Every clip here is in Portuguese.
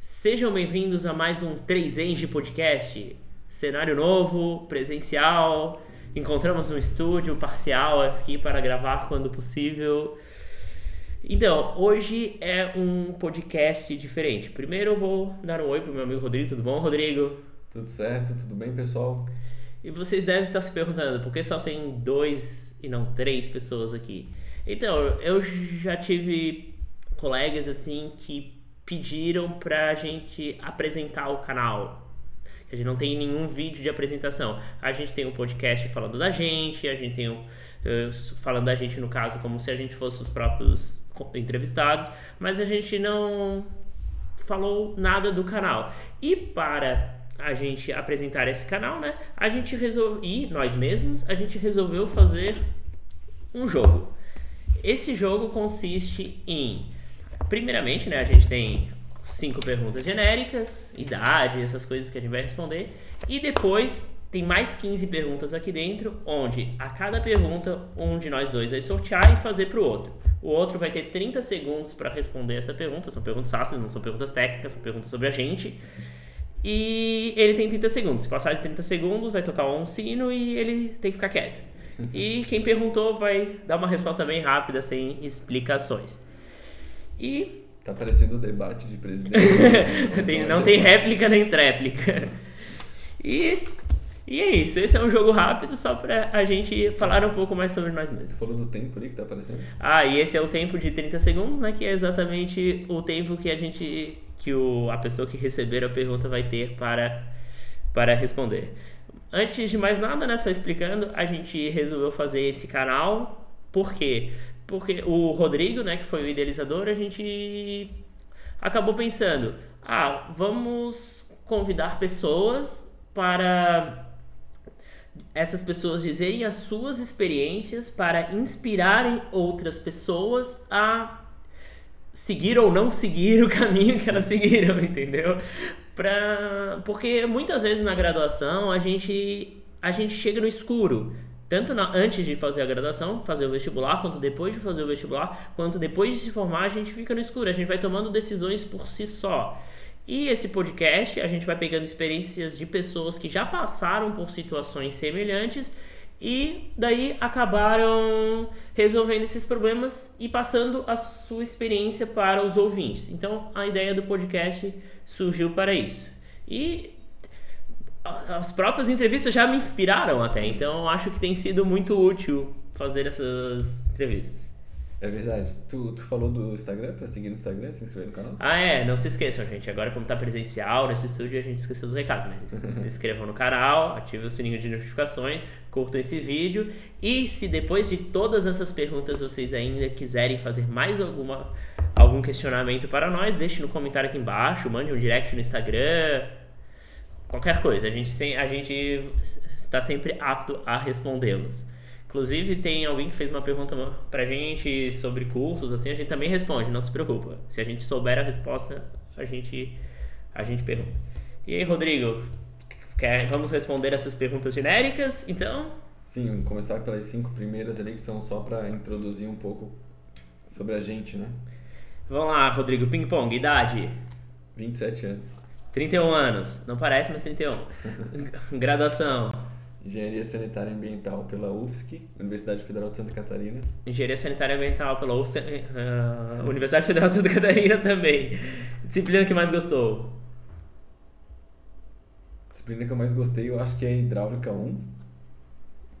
Sejam bem-vindos a mais um 3Eng Podcast. Cenário novo, presencial. Encontramos um estúdio parcial aqui para gravar quando possível. Então, hoje é um podcast diferente. Primeiro eu vou dar um oi pro meu amigo Rodrigo. Tudo bom, Rodrigo? Tudo certo, tudo bem, pessoal? E vocês devem estar se perguntando por que só tem dois e não três pessoas aqui. Então, eu já tive colegas assim que pediram pra gente apresentar o canal. A gente não tem nenhum vídeo de apresentação. A gente tem um podcast falando da gente, a gente tem um, uh, falando da gente no caso como se a gente fosse os próprios entrevistados, mas a gente não falou nada do canal. E para a gente apresentar esse canal, né? A gente resolveu, e nós mesmos, a gente resolveu fazer um jogo. Esse jogo consiste em, primeiramente, né? A gente tem cinco perguntas genéricas, idade, essas coisas que a gente vai responder, e depois tem mais 15 perguntas aqui dentro, onde a cada pergunta um de nós dois vai sortear e fazer para o outro. O outro vai ter 30 segundos para responder essa pergunta. São perguntas fáceis, não são perguntas técnicas, são perguntas sobre a gente. E ele tem 30 segundos. Se passar de 30 segundos, vai tocar um sino e ele tem que ficar quieto. E quem perguntou vai dar uma resposta bem rápida, sem explicações. E. Tá parecendo o debate de presidente. tem, não tem réplica nem tréplica. E, e é isso. Esse é um jogo rápido só pra a gente falar um pouco mais sobre nós mesmos. Falou do tempo ali que tá aparecendo? Ah, e esse é o tempo de 30 segundos, né? Que é exatamente o tempo que a gente que o, a pessoa que receber a pergunta vai ter para, para responder. Antes de mais nada, né, só explicando, a gente resolveu fazer esse canal. Por quê? Porque o Rodrigo, né, que foi o idealizador, a gente acabou pensando: ah, vamos convidar pessoas para essas pessoas dizerem as suas experiências para inspirarem outras pessoas a seguir ou não seguir o caminho que elas seguiram, entendeu? Pra, porque muitas vezes na graduação a gente, a gente chega no escuro. Tanto na, antes de fazer a graduação, fazer o vestibular, quanto depois de fazer o vestibular, quanto depois de se formar, a gente fica no escuro. A gente vai tomando decisões por si só. E esse podcast, a gente vai pegando experiências de pessoas que já passaram por situações semelhantes e daí acabaram resolvendo esses problemas e passando a sua experiência para os ouvintes. Então a ideia do podcast surgiu para isso. E as próprias entrevistas já me inspiraram até, então acho que tem sido muito útil fazer essas entrevistas. É verdade. Tu, tu falou do Instagram, pra seguir no Instagram, se inscrever no canal? Ah, é. Não se esqueçam, gente. Agora, como tá presencial nesse estúdio, a gente esqueceu dos recados. Mas se inscrevam no canal, ativem o sininho de notificações, curtam esse vídeo. E se depois de todas essas perguntas vocês ainda quiserem fazer mais alguma, algum questionamento para nós, deixe no comentário aqui embaixo, mande um direct no Instagram. Qualquer coisa. A gente, a gente está sempre apto a respondê-los. Inclusive, tem alguém que fez uma pergunta pra gente sobre cursos, assim, a gente também responde, não se preocupa. Se a gente souber a resposta, a gente, a gente pergunta. E aí, Rodrigo, quer, vamos responder essas perguntas genéricas, então? Sim, começar pelas cinco primeiras ali, que são só para introduzir um pouco sobre a gente, né? Vamos lá, Rodrigo, ping-pong, idade? 27 anos. 31 anos, não parece, mas 31. Graduação? Engenharia Sanitária Ambiental pela UFSC, Universidade Federal de Santa Catarina. Engenharia Sanitária Ambiental pela UFSC, uh, Universidade Federal de Santa Catarina também. Disciplina que mais gostou? Disciplina que eu mais gostei, eu acho que é Hidráulica 1.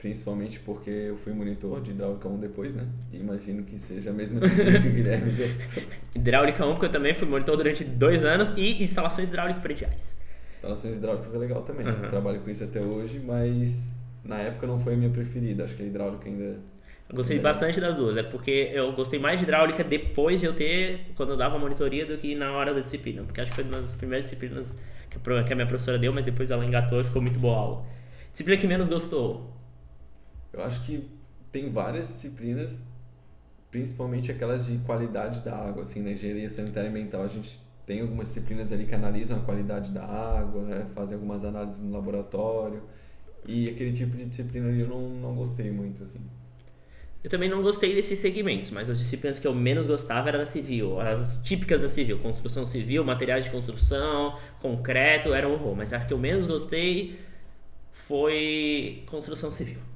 Principalmente porque eu fui monitor de Hidráulica 1 depois, né? E imagino que seja a mesma disciplina que o Guilherme gostou. Hidráulica 1, porque eu também fui monitor durante dois anos, e instalações hidráulicas prediais. Instalações hidráulicas é legal também. Uhum. Trabalho com isso até hoje, mas na época não foi a minha preferida. Acho que a hidráulica ainda. Eu gostei ainda bastante é. das duas, é porque eu gostei mais de hidráulica depois de eu ter, quando eu dava monitoria, do que na hora da disciplina. Porque acho que foi uma das primeiras disciplinas que a minha professora deu, mas depois ela engatou e ficou muito boa a aula. Disciplina que menos gostou? Eu acho que tem várias disciplinas, principalmente aquelas de qualidade da água, assim, na engenharia sanitária e ambiental. A gente tem algumas disciplinas ali que analisam a qualidade da água, né? fazem algumas análises no laboratório. E aquele tipo de disciplina ali eu não, não gostei muito, assim. Eu também não gostei desses segmentos, mas as disciplinas que eu menos gostava era da civil. As típicas da civil, construção civil, materiais de construção, concreto, era um horror. Mas a que eu menos gostei foi construção civil.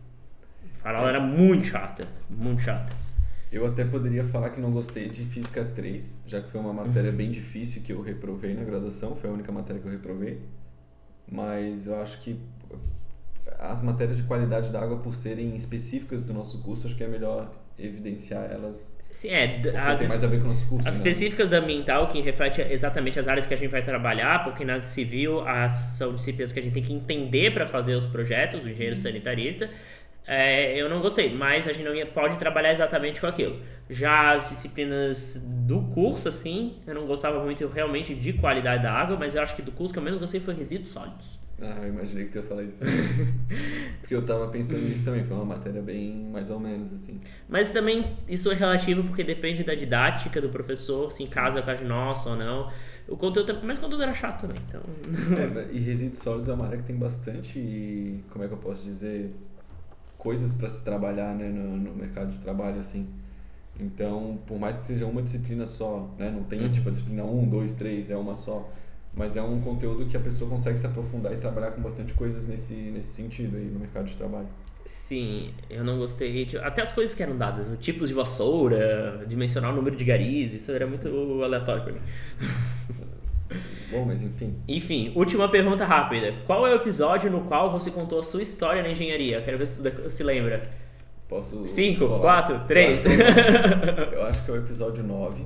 A aula era muito chata, muito chata. Eu até poderia falar que não gostei de Física 3, já que foi uma matéria bem difícil que eu reprovei na graduação, foi a única matéria que eu reprovei. Mas eu acho que as matérias de qualidade da água, por serem específicas do nosso curso, acho que é melhor evidenciar elas. Sim, é. As, tem mais a ver com o nosso curso. As né? específicas da ambiental, que reflete exatamente as áreas que a gente vai trabalhar, porque na civil as, são disciplinas que a gente tem que entender para fazer os projetos, o engenheiro uhum. sanitarista. É, eu não gostei, mas a gente não pode trabalhar exatamente com aquilo. Já as disciplinas do curso, assim, eu não gostava muito realmente de qualidade da água, mas eu acho que do curso que eu menos gostei foi resíduos sólidos. Ah, eu imaginei que tu ia falar isso. porque eu tava pensando nisso também, foi uma matéria bem mais ou menos assim. Mas também isso é relativo porque depende da didática do professor, se em casa com a nossa ou não. O conteúdo, mas o conteúdo era chato, né? Então... é, e resíduos sólidos é uma área que tem bastante, como é que eu posso dizer, coisas para se trabalhar né, no, no, mercado de trabalho, assim. Então, por mais que seja uma disciplina só, né, não tem uhum. tipo a disciplina 1, 2, 3, é uma só, mas é um conteúdo que a pessoa consegue se aprofundar e trabalhar com bastante coisas nesse, nesse sentido aí no mercado de trabalho. Sim, eu não gostei. De, até as coisas que eram dadas, tipos de vassoura, dimensionar o número de garis, isso era muito aleatório para mim. Bom, mas enfim. Enfim, última pergunta rápida. Qual é o episódio no qual você contou a sua história na engenharia? Quero ver se tu se lembra. Posso. 5, 4, 3. Eu acho que é o episódio 9,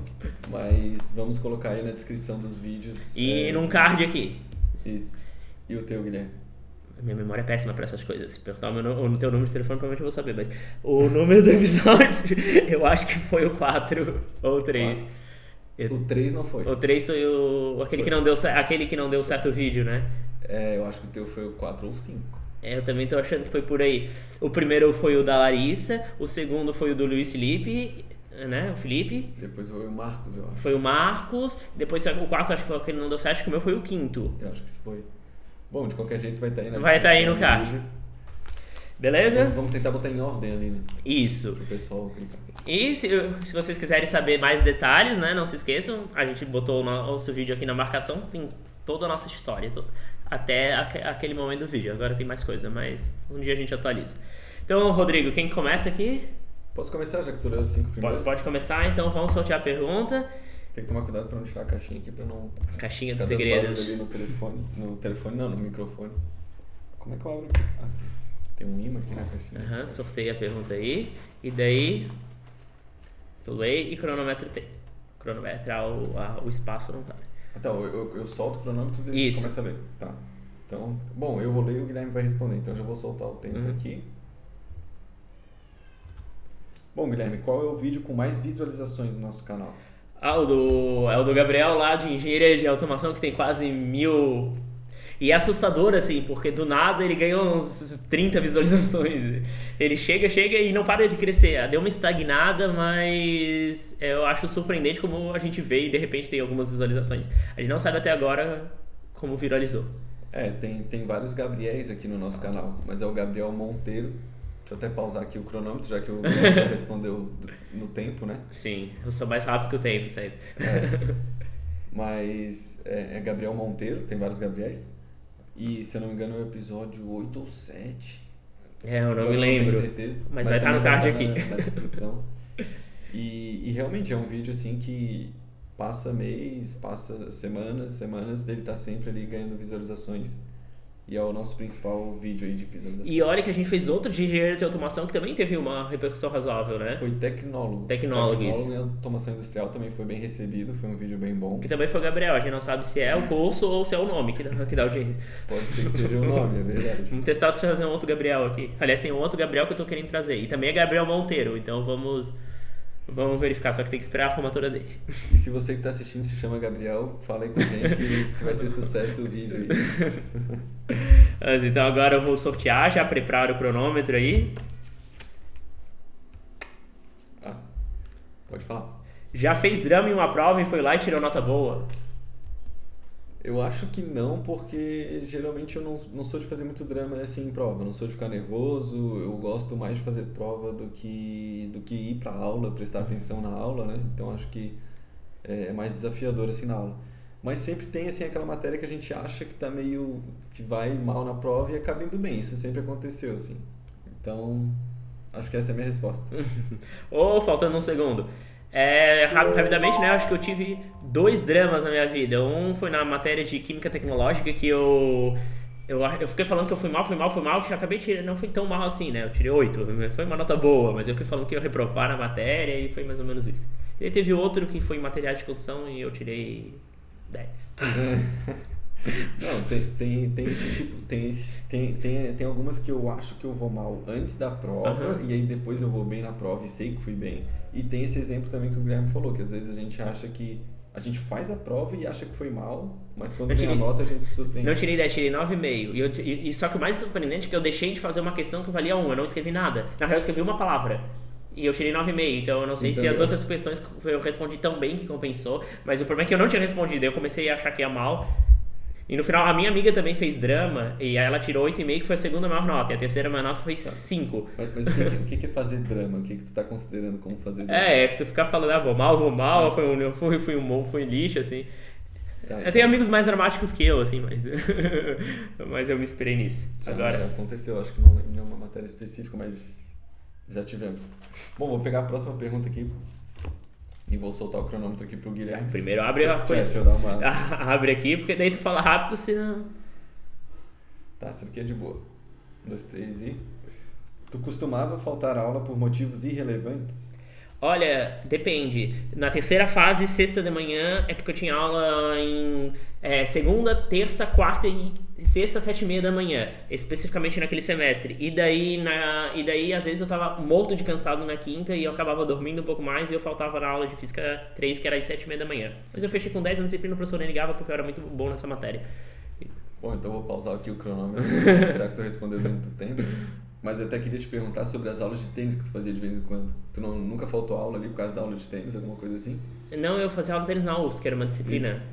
mas vamos colocar aí na descrição dos vídeos. E é, num card aqui. Isso. E o teu, Guilherme? Minha memória é péssima para essas coisas. Se perguntar o, meu, o teu número de telefone, provavelmente eu vou saber. Mas o número do episódio, eu acho que foi o 4 ou 3. O 3 não foi. O 3 foi o. Aquele, foi. Que não deu, aquele que não deu certo vídeo, né? É, eu acho que o teu foi o 4 ou 5. É, eu também tô achando que foi por aí. O primeiro foi o da Larissa, o segundo foi o do Luiz Felipe, né? O Felipe. Depois foi o Marcos, eu acho. Foi o Marcos. Depois o quarto, acho que foi aquele que não deu certo, acho que o meu foi o quinto. Eu acho que isso foi. Bom, de qualquer jeito vai estar tá aí na Vai estar tá aí no card. Beleza? Vamos, vamos tentar botar em ordem ali, né? Isso. Pro pessoal clicar. E se, se, vocês quiserem saber mais detalhes, né? Não se esqueçam, a gente botou o nosso vídeo aqui na marcação, tem toda a nossa história, todo, até aquele momento do vídeo. Agora tem mais coisa, mas um dia a gente atualiza. Então, Rodrigo, quem começa aqui? Posso começar, já que tu leu os cinco primeiros? Pode, pode começar, então vamos sortear a pergunta. Tem que tomar cuidado para não tirar a caixinha aqui, para não... Caixinha dos segredos. no telefone, no telefone não, no microfone. Como é que eu abro? Ah, tem um imã aqui na caixinha. Aham, sorteia a pergunta aí. E daí, play e cronômetro tem. Cronometrar o, a, o espaço não tá. Então, eu, eu, eu solto o cronômetro e Isso. começa a ler. Tá. Então, bom, eu vou ler e o Guilherme vai responder. Então, eu já vou soltar o tempo uhum. aqui. Bom, Guilherme, qual é o vídeo com mais visualizações no nosso canal? Ah, o do, é o do Gabriel lá de Engenharia de Automação, que tem quase mil e é assustador, assim, porque do nada ele ganha uns 30 visualizações. Ele chega, chega e não para de crescer. Deu uma estagnada, mas eu acho surpreendente como a gente vê e de repente tem algumas visualizações. A gente não sabe até agora como viralizou. É, tem, tem vários Gabriéis aqui no nosso canal, mas é o Gabriel Monteiro. Deixa eu até pausar aqui o cronômetro, já que o já respondeu no tempo, né? Sim, eu sou mais rápido que o tempo, sempre. É, mas é, é Gabriel Monteiro, tem vários Gabriéis. E se eu não me engano é o episódio 8 ou 7. É, eu não me lembro. Não tenho certeza. Mas, mas vai estar no card aqui. Na, na descrição. e, e realmente é um vídeo assim que passa mês, passa semanas, semanas, ele tá sempre ali ganhando visualizações. E é o nosso principal vídeo aí de visualização. E olha que a gente fez outro de engenharia de automação que também teve uma repercussão razoável, né? Foi Tecnólogo. Tecnólogo, Tecnólogo em automação industrial tambem foi bem recebido, foi um vídeo bem bom. Que também foi o Gabriel, a gente não sabe se é o curso ou se é o nome que dá, que dá audiência. Pode ser que seja o nome, é verdade. Vamos testar trazer um outro Gabriel aqui. Aliás, tem um outro Gabriel que eu tô querendo trazer. E também é Gabriel Monteiro, então vamos Vamos verificar, só que tem que esperar a formatura dele. E se você que está assistindo se chama Gabriel, fala aí com a gente que vai ser sucesso o vídeo aí. Mas, então agora eu vou sortear, já preparo o cronômetro aí. Ah, pode falar. Já fez drama em uma prova e foi lá e tirou nota boa? Eu acho que não, porque geralmente eu não, não sou de fazer muito drama assim em prova. Eu não sou de ficar nervoso, eu gosto mais de fazer prova do que, do que ir pra aula, prestar atenção na aula, né? Então acho que é mais desafiador assim na aula. Mas sempre tem assim aquela matéria que a gente acha que tá meio. que vai mal na prova e acaba indo bem. Isso sempre aconteceu, assim. Então, acho que essa é a minha resposta. Oh, faltando um segundo. É, rapidamente, né? Acho que eu tive dois dramas na minha vida. Um foi na matéria de química tecnológica que eu. Eu, eu fiquei falando que eu fui mal, fui mal, fui mal, que acabei tirando, não fui tão mal assim, né? Eu tirei oito, foi uma nota boa, mas eu fiquei falando que eu ia reprovar na matéria e foi mais ou menos isso. E teve outro que foi em material de construção e eu tirei 10. Não, tem, tem, tem esse tipo. Tem, tem, tem, tem algumas que eu acho que eu vou mal antes da prova uhum. e aí depois eu vou bem na prova e sei que fui bem. E tem esse exemplo também que o Guilherme falou, que às vezes a gente acha que. A gente faz a prova e acha que foi mal, mas quando vem a nota a gente se surpreende. Não tirei 10, tirei 9,5. E, eu, e, e só que o mais surpreendente é que eu deixei de fazer uma questão que valia 1, eu não escrevi nada. Na real, eu escrevi uma palavra. E eu tirei 9,5, então eu não sei se as outras questões eu respondi tão bem que compensou, mas o problema é que eu não tinha respondido, eu comecei a achar que ia mal. E no final, a minha amiga também fez drama, e aí ela tirou 8,5, que foi a segunda maior nota, e a terceira maior nota foi tá. 5. Mas, mas o, que, o, que, é fazer drama? O que, que tu tá considerando como fazer drama? É, é tu ficar falando, ah, vou mal, vou mal, ah. foi um, fui, fui um fui lixo, assim. Tá, eu então. tenho amigos mais dramáticos que eu, assim, mas, mas eu me inspirei nisso. Já, Agora... já aconteceu, acho que não, não é uma matéria específica, mas já tivemos. Bom, vou pegar a próxima pergunta aqui e vou soltar o cronômetro aqui pro Guilherme. Primeiro abre a coisa. Deixa eu dar uma... abre aqui, porque daí tu fala rápido, senão... Tá, essa aqui é de boa. Um, dois, três e... Tu costumava faltar aula por motivos irrelevantes? Olha, depende. Na terceira fase, sexta de manhã, é porque eu tinha aula em é, segunda, terça, quarta e sexta, sete e meia da manhã, especificamente naquele semestre. E daí, na, e daí, às vezes, eu tava morto de cansado na quinta e eu acabava dormindo um pouco mais e eu faltava na aula de física 3, que era às sete e meia da manhã. Mas eu fechei com 10 anos de disciplina, o professor nem ligava porque eu era muito bom nessa matéria. Bom, então eu vou pausar aqui o cronômetro, já que tu respondeu dentro do tempo. Mas eu até queria te perguntar sobre as aulas de tênis que tu fazia de vez em quando. Tu não, nunca faltou aula ali por causa da aula de tênis, alguma coisa assim? Não, eu fazia aula de tênis na UFS, que era uma disciplina. Isso.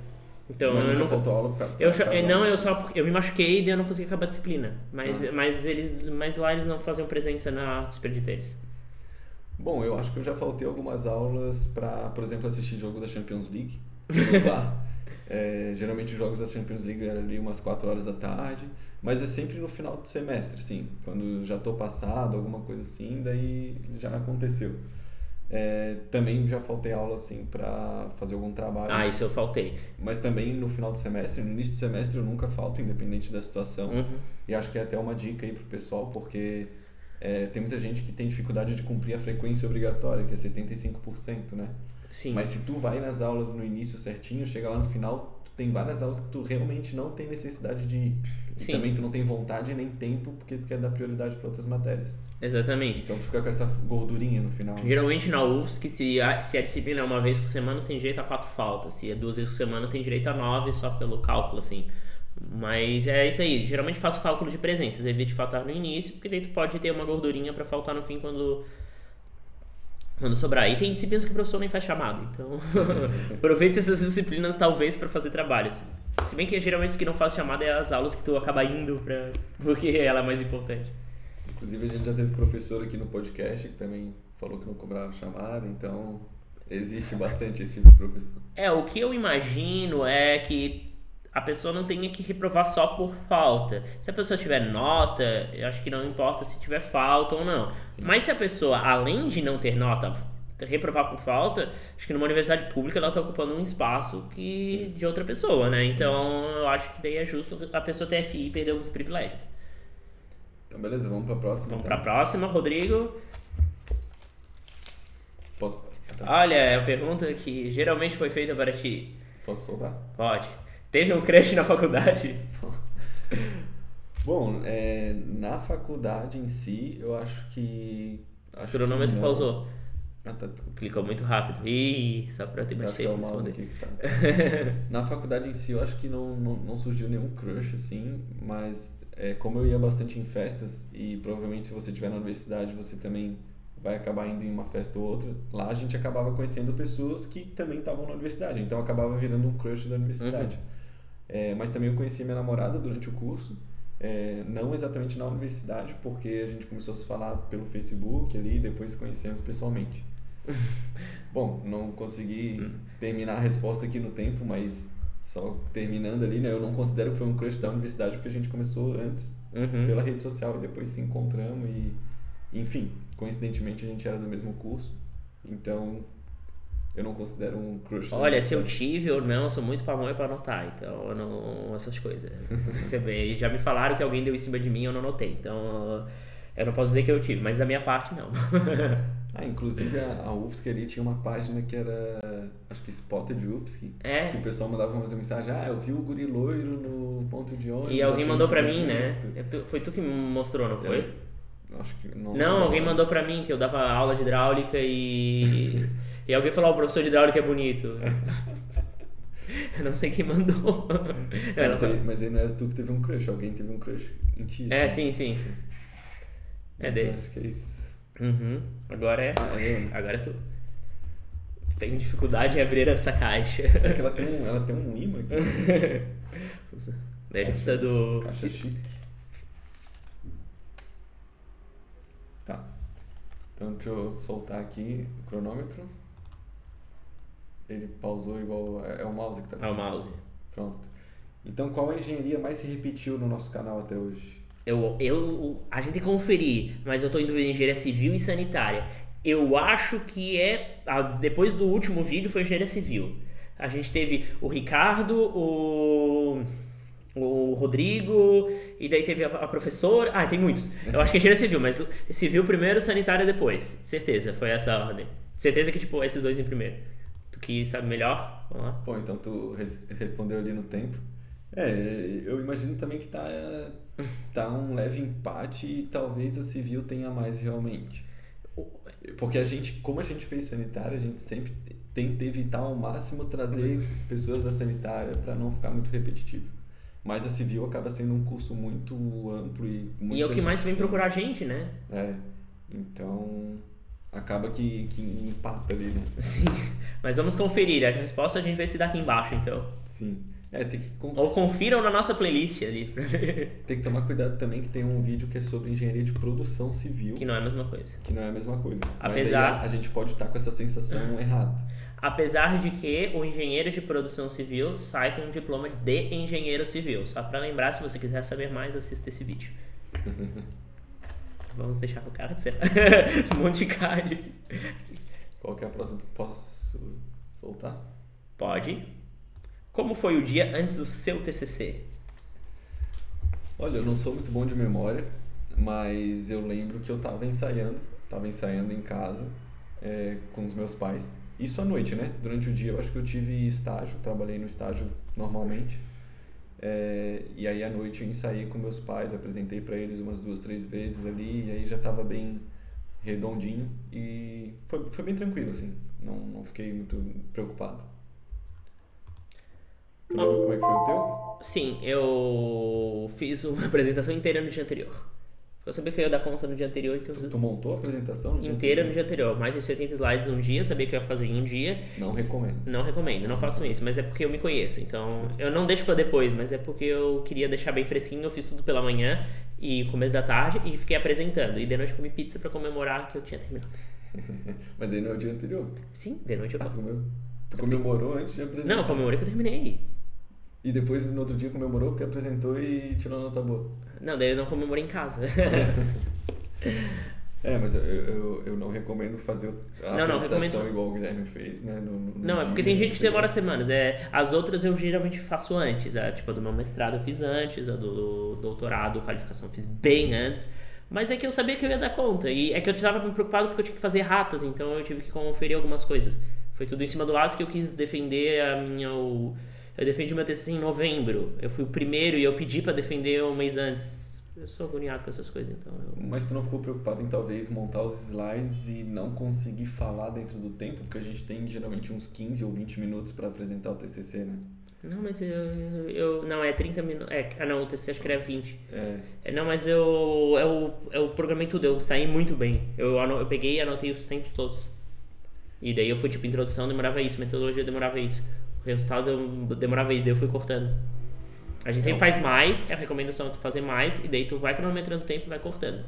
Então, Mas eu nunca não faltou aula por causa, eu, eu Não, eu só eu me machuquei e eu não consegui acabar a disciplina. Mas, ah. mas, eles, mas lá eles não faziam presença na disciplina de tênis. Bom, eu acho que eu já faltei algumas aulas para, por exemplo, assistir jogo da Champions League. é, geralmente os jogos da Champions League eram ali umas 4 horas da tarde. Mas é sempre no final do semestre, sim. Quando já estou passado, alguma coisa assim, daí já aconteceu. É, também já faltei aula assim para fazer algum trabalho. Ah, isso eu faltei. Mas também no final do semestre, no início do semestre eu nunca falto, independente da situação. Uhum. E acho que é até uma dica aí pro pessoal, porque é, tem muita gente que tem dificuldade de cumprir a frequência obrigatória, que é 75%, né? Sim. Mas se tu vai nas aulas no início certinho, chega lá no final, tem várias aulas que tu realmente não tem necessidade de ir. Sim. E também tu não tem vontade nem tempo porque tu quer dar prioridade para outras matérias. Exatamente. Então tu fica com essa gordurinha no final. Geralmente na UFSC, se a, se a disciplina é uma vez por semana, tem direito a quatro faltas. Se é duas vezes por semana, tem direito a nove só pelo cálculo, assim. Mas é isso aí. Geralmente faço cálculo de presenças, evite faltar no início, porque daí tu pode ter uma gordurinha para faltar no fim quando quando sobrar. E tem disciplinas que o professor nem faz chamada, então aproveite essas disciplinas talvez para fazer trabalhos. Se bem que geralmente os que não faz chamada é as aulas que tu acaba indo para porque ela é mais importante. Inclusive a gente já teve professor aqui no podcast que também falou que não cobrava chamada, então existe bastante esse tipo de professor. É, o que eu imagino é que a pessoa não tenha que reprovar só por falta. Se a pessoa tiver nota, eu acho que não importa se tiver falta ou não. Sim. Mas se a pessoa, além de não ter nota, reprovar por falta, acho que numa universidade pública ela está ocupando um espaço que de outra pessoa, né? Então eu acho que daí é justo a pessoa ter FI e perder alguns privilégios. Então beleza, vamos para a próxima. Vamos então. para a próxima, Rodrigo. Posso? Olha, é a pergunta que geralmente foi feita para ti. Posso soltar? Pode. Teve um crush na faculdade? Bom, é, na faculdade em si, eu acho que. Acho o cronômetro pausou. Ah, tá. Clicou muito rápido. Ih, só pra eu ter mais tempo é. Aqui que tá. na faculdade em si, eu acho que não, não, não surgiu nenhum crush, assim, mas é, como eu ia bastante em festas, e provavelmente se você estiver na universidade, você também vai acabar indo em uma festa ou outra, lá a gente acabava conhecendo pessoas que também estavam na universidade, então acabava virando um crush da universidade. Uhum. É, mas também eu conheci minha namorada durante o curso. É, não exatamente na universidade, porque a gente começou a se falar pelo Facebook ali e depois conhecemos pessoalmente. Bom, não consegui hum. terminar a resposta aqui no tempo, mas só terminando ali, né? Eu não considero que foi um crush da universidade porque a gente começou antes uhum. pela rede social e depois se encontramos e, enfim, coincidentemente a gente era do mesmo curso, então eu não considero um crush. Olha, se eu tive ou não, eu sou muito e pra anotar, então eu não. essas coisas. Você já me falaram que alguém deu em cima de mim e eu não notei, então eu não posso dizer que eu tive, mas da minha parte não. ah, inclusive a, a UFSC ali tinha uma página que era, acho que Spotted UFSC, é. que o pessoal mandava fazer mensagem, ah, eu vi o guri loiro no ponto de ônibus. E alguém mandou pra mim, né? É foi tu que me mostrou, não foi? Não. Não, alguém mandou pra mim que eu dava aula de hidráulica e. e alguém falou, oh, o professor de hidráulica é bonito. Eu não sei quem mandou. É, mas, aí, mas aí não era tu que teve um crush, alguém teve um crush em ti. É, assim. sim, sim. É dele. Acho que é isso. Uhum. Agora é. Ah, é Agora é tu. Tu tem dificuldade em abrir essa caixa. É que ela tem um, ela tem um imã aqui. Daí a gente precisa do. Caixa chique. Tá. Então deixa eu soltar aqui o cronômetro. Ele pausou igual. É, é o mouse que tá É o mouse. Pronto. Então qual a engenharia mais se repetiu no nosso canal até hoje? Eu, eu, a gente conferir, mas eu estou em dúvida em engenharia civil e sanitária. Eu acho que é. Depois do último vídeo foi engenharia civil. A gente teve o Ricardo, o, o Rodrigo, e daí teve a, a professora. Ah, tem muitos. Eu acho que é engenharia civil, mas civil primeiro, sanitária depois. Certeza, foi essa a ordem. Certeza que, tipo, esses dois em primeiro. Tu que sabe melhor? Vamos lá. Bom, então tu res respondeu ali no tempo. É, eu imagino também que tá tá um leve empate e talvez a civil tenha mais realmente. Porque a gente, como a gente fez sanitária, a gente sempre tenta evitar ao máximo trazer pessoas da sanitária para não ficar muito repetitivo. Mas a civil acaba sendo um curso muito amplo e muito E é o que mais vem procurar gente, né? É. Então, acaba que, que empata ali, né? Sim. Mas vamos conferir. A resposta a gente vai se dar aqui embaixo, então. Sim. É, tem que... Ou confiram na nossa playlist ali. tem que tomar cuidado também que tem um vídeo que é sobre engenharia de produção civil. Que não é a mesma coisa. Que não é a mesma coisa. Apesar... Mas a, a gente pode estar com essa sensação errada. Apesar de que o engenheiro de produção civil sai com um diploma de engenheiro civil. Só para lembrar, se você quiser saber mais, assista esse vídeo. Vamos deixar no card, será? um monte de card. Qual que é a próxima? Posso soltar? Pode. Como foi o dia antes do seu TCC? Olha, eu não sou muito bom de memória, mas eu lembro que eu estava ensaiando, estava ensaiando em casa é, com os meus pais. Isso à noite, né? Durante o dia eu acho que eu tive estágio, trabalhei no estágio normalmente. É, e aí à noite eu ensaiei com meus pais, apresentei para eles umas duas, três vezes ali, e aí já estava bem redondinho e foi, foi bem tranquilo, assim. Não, não fiquei muito preocupado. Tu lembra como é que foi o teu? Sim, eu fiz uma apresentação inteira no dia anterior. Eu sabia que eu ia dar conta no dia anterior, então. Tu, tu montou a apresentação no dia inteira anterior? no dia anterior. Mais de 70 slides num dia, eu sabia que eu ia fazer em um dia. Não recomendo. Não recomendo, não façam isso, mas é porque eu me conheço. Então, eu não deixo para depois, mas é porque eu queria deixar bem fresquinho. Eu fiz tudo pela manhã e começo da tarde e fiquei apresentando. E de noite comi pizza para comemorar que eu tinha terminado. mas aí não é o dia anterior? Sim, de noite eu ah, tu, comemorou, tu comemorou antes de apresentar? Não, comemorei que eu terminei. E depois no outro dia comemorou porque apresentou e tirou nota boa. Não, daí eu não comemorei em casa. é, mas eu, eu, eu, não recomendo fazer a não, não, recomendo... igual o Guilherme fez, né? No, no não, é porque tem gente que demora semanas. É, as outras eu geralmente faço antes. A, tipo, a do meu mestrado eu fiz antes, a do, do doutorado, qualificação eu fiz bem antes. Mas é que eu sabia que eu ia dar conta. E é que eu estava preocupado porque eu tinha que fazer ratas, então eu tive que conferir algumas coisas. Foi tudo em cima do laço que eu quis defender a minha. O, eu defendi meu TCC em novembro. Eu fui o primeiro e eu pedi para defender um mês antes. Eu sou agoniado com essas coisas, então. Eu... Mas tu não ficou preocupado em talvez montar os slides e não conseguir falar dentro do tempo? Porque a gente tem geralmente uns 15 ou 20 minutos para apresentar o TCC, né? Não, mas eu, eu. Não, é 30 minutos. É, ah, não, o TCC acho que era 20. É. é não, mas eu. Eu, eu programei tudo, eu saí muito bem. Eu, eu peguei e anotei os tempos todos. E daí eu fui tipo, introdução demorava isso, metodologia demorava isso resultados eu demorava isso, daí eu fui cortando. A gente sempre faz mais, é a recomendação é tu fazer mais, e daí tu vai cronometrando o tempo e vai cortando.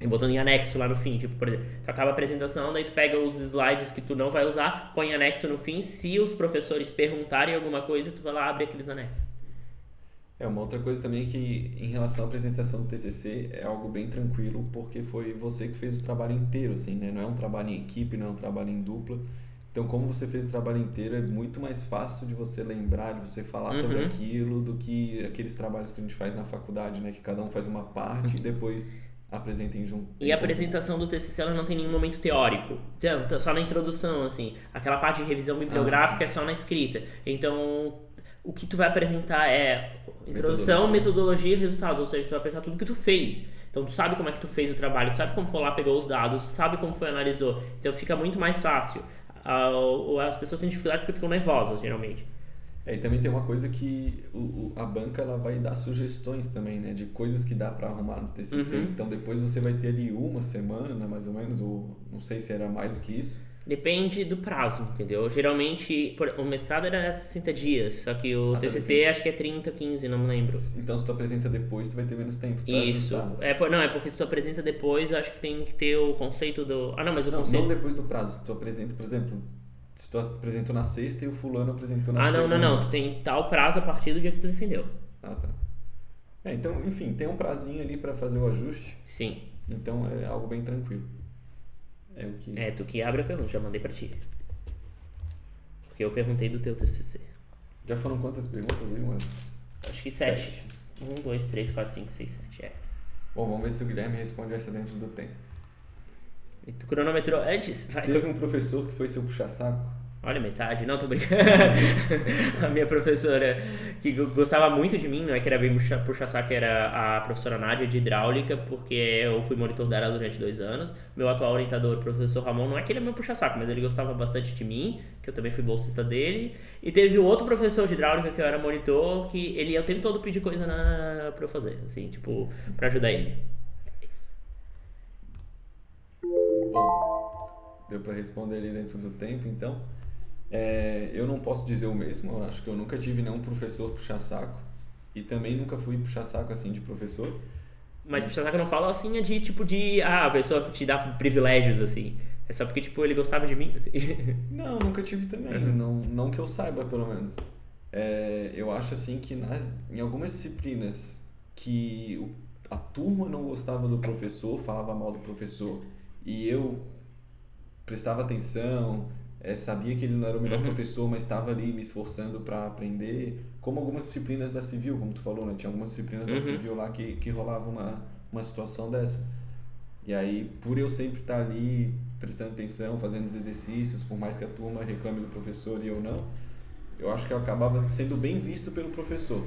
E botando em anexo lá no fim, tipo, por exemplo, tu acaba a apresentação, daí tu pega os slides que tu não vai usar, põe anexo no fim, se os professores perguntarem alguma coisa, tu vai lá abre aqueles anexos. É, uma outra coisa também que em relação à apresentação do TCC é algo bem tranquilo, porque foi você que fez o trabalho inteiro, assim, né? Não é um trabalho em equipe, não é um trabalho em dupla. Então, como você fez o trabalho inteiro, é muito mais fácil de você lembrar, de você falar Uhum. sobre aquilo, do que aqueles trabalhos que a gente faz na faculdade, né? Que cada um faz uma parte e depois apresentem junto. E a apresentação do TCC ela não tem nenhum momento teórico. Então, tá só na introdução, assim. Aquela parte de revisão bibliográfica é só na escrita. Então, o que tu vai apresentar é introdução, metodologia, e resultados. Ou seja, tu vai apresentar tudo que tu fez. Então, tu sabe como é que tu fez o trabalho, tu sabe como foi lá, pegou os dados, sabe como foi, analisou. Então, fica muito mais fácil. As pessoas têm dificuldade porque ficam nervosas, geralmente. É, e também tem uma coisa que o- a banca ela vai dar sugestões também, né? De coisas que dá para arrumar no TCC. Uhum. Então depois você vai ter ali uma semana, mais ou menos, ou não sei se era mais do que isso. Depende do prazo, entendeu? Geralmente, por- o mestrado era 60 dias, só que o Ah, tá, TCC depende. acho que é 30, 15, não me lembro. Então se tu apresenta depois, tu vai ter menos tempo pra Isso. ajustar. É, por- não, é porque se tu apresenta depois, eu acho que tem que ter o conceito do. Ah, não, mas o Não, conceito. não depois do prazo. Se tu apresenta, por exemplo, se tu apresentou na sexta e o fulano apresentou na Ah, não, segunda. não, não. Tu tem tal prazo a partir do dia que tu defendeu. Ah, tá. É, então, enfim, tem um prazinho ali para fazer o ajuste. Sim. Então é algo bem tranquilo. É o que. É, tu que abre a pergunta, já mandei pra ti. Porque eu perguntei do teu TCC. Já foram quantas perguntas aí? Umas Acho que sete. Um, dois, três, quatro, cinco, seis, sete. É. Bom, vamos ver se o Guilherme responde essa dentro do tempo. E tu cronometrou antes? Vai. Teve um professor que foi seu puxa-saco. Olha, metade. Não, tô brincando. a minha professora, que go- gostava muito de mim, não é que era bem puxa- puxa-saco, era a professora Nádia de hidráulica, porque eu fui monitor dela durante dois anos. Meu atual orientador, o professor Ramon, não é que ele é meu puxa-saco, mas ele gostava bastante de mim, que eu também fui bolsista dele. E teve outro professor de hidráulica que eu era monitor, que ele ia o tempo todo pedir coisa na, pra eu fazer, assim, tipo, pra ajudar ele. É isso. Bom, deu para responder ali dentro do tempo, então. É, eu não posso dizer o mesmo, eu acho que eu nunca tive nenhum professor puxa-saco. E também nunca fui puxa-saco assim de professor. Mas puxa-saco eu não falo assim, é de tipo de. Ah, a pessoa te dá privilégios, assim. É só porque, tipo, ele gostava de mim, assim. Não, nunca tive também. Uhum. Não, não que eu saiba, pelo menos. É, eu acho assim que nas, em algumas disciplinas que a turma não gostava do professor, falava mal do professor, e eu prestava atenção, é, sabia que ele não era o melhor Uhum. professor, mas estava ali me esforçando para aprender, como algumas disciplinas da civil, como tu falou, né? Tinha algumas disciplinas da Uhum. civil lá que, que rolava uma, uma situação dessa. E aí, por eu sempre estar ali prestando atenção, fazendo os exercícios, por mais que a turma reclame do professor e eu não, eu acho que eu acabava sendo bem visto pelo professor.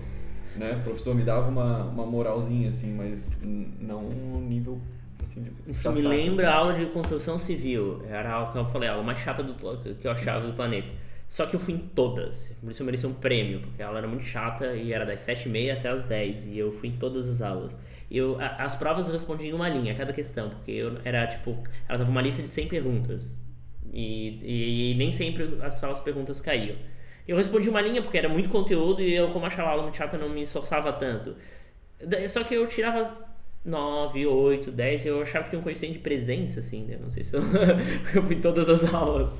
Né? O professor me dava uma, uma moralzinha, assim, mas não um nível assim, Isso me puxa-saco, lembra a assim. aula de construção civil. Era algo que eu falei, a aula mais chata do, que eu achava do planeta. Só que eu fui em todas. Por isso eu mereci um prêmio, porque a aula era muito chata e era das 7h30 até as 10 E eu fui em todas as aulas. Eu, a- as provas eu respondi em uma linha, cada questão, porque eu era tipo. Ela dava uma lista de 100 perguntas. E, e, e nem sempre as- as perguntas caíam. Eu respondi uma linha porque era muito conteúdo e eu, como achava a aula muito chata, não me esforçava tanto. Só que eu tirava 9, 8, 10, eu achava que tinha um coeficiente de presença, assim, né? Não sei se eu, eu fui em todas as aulas.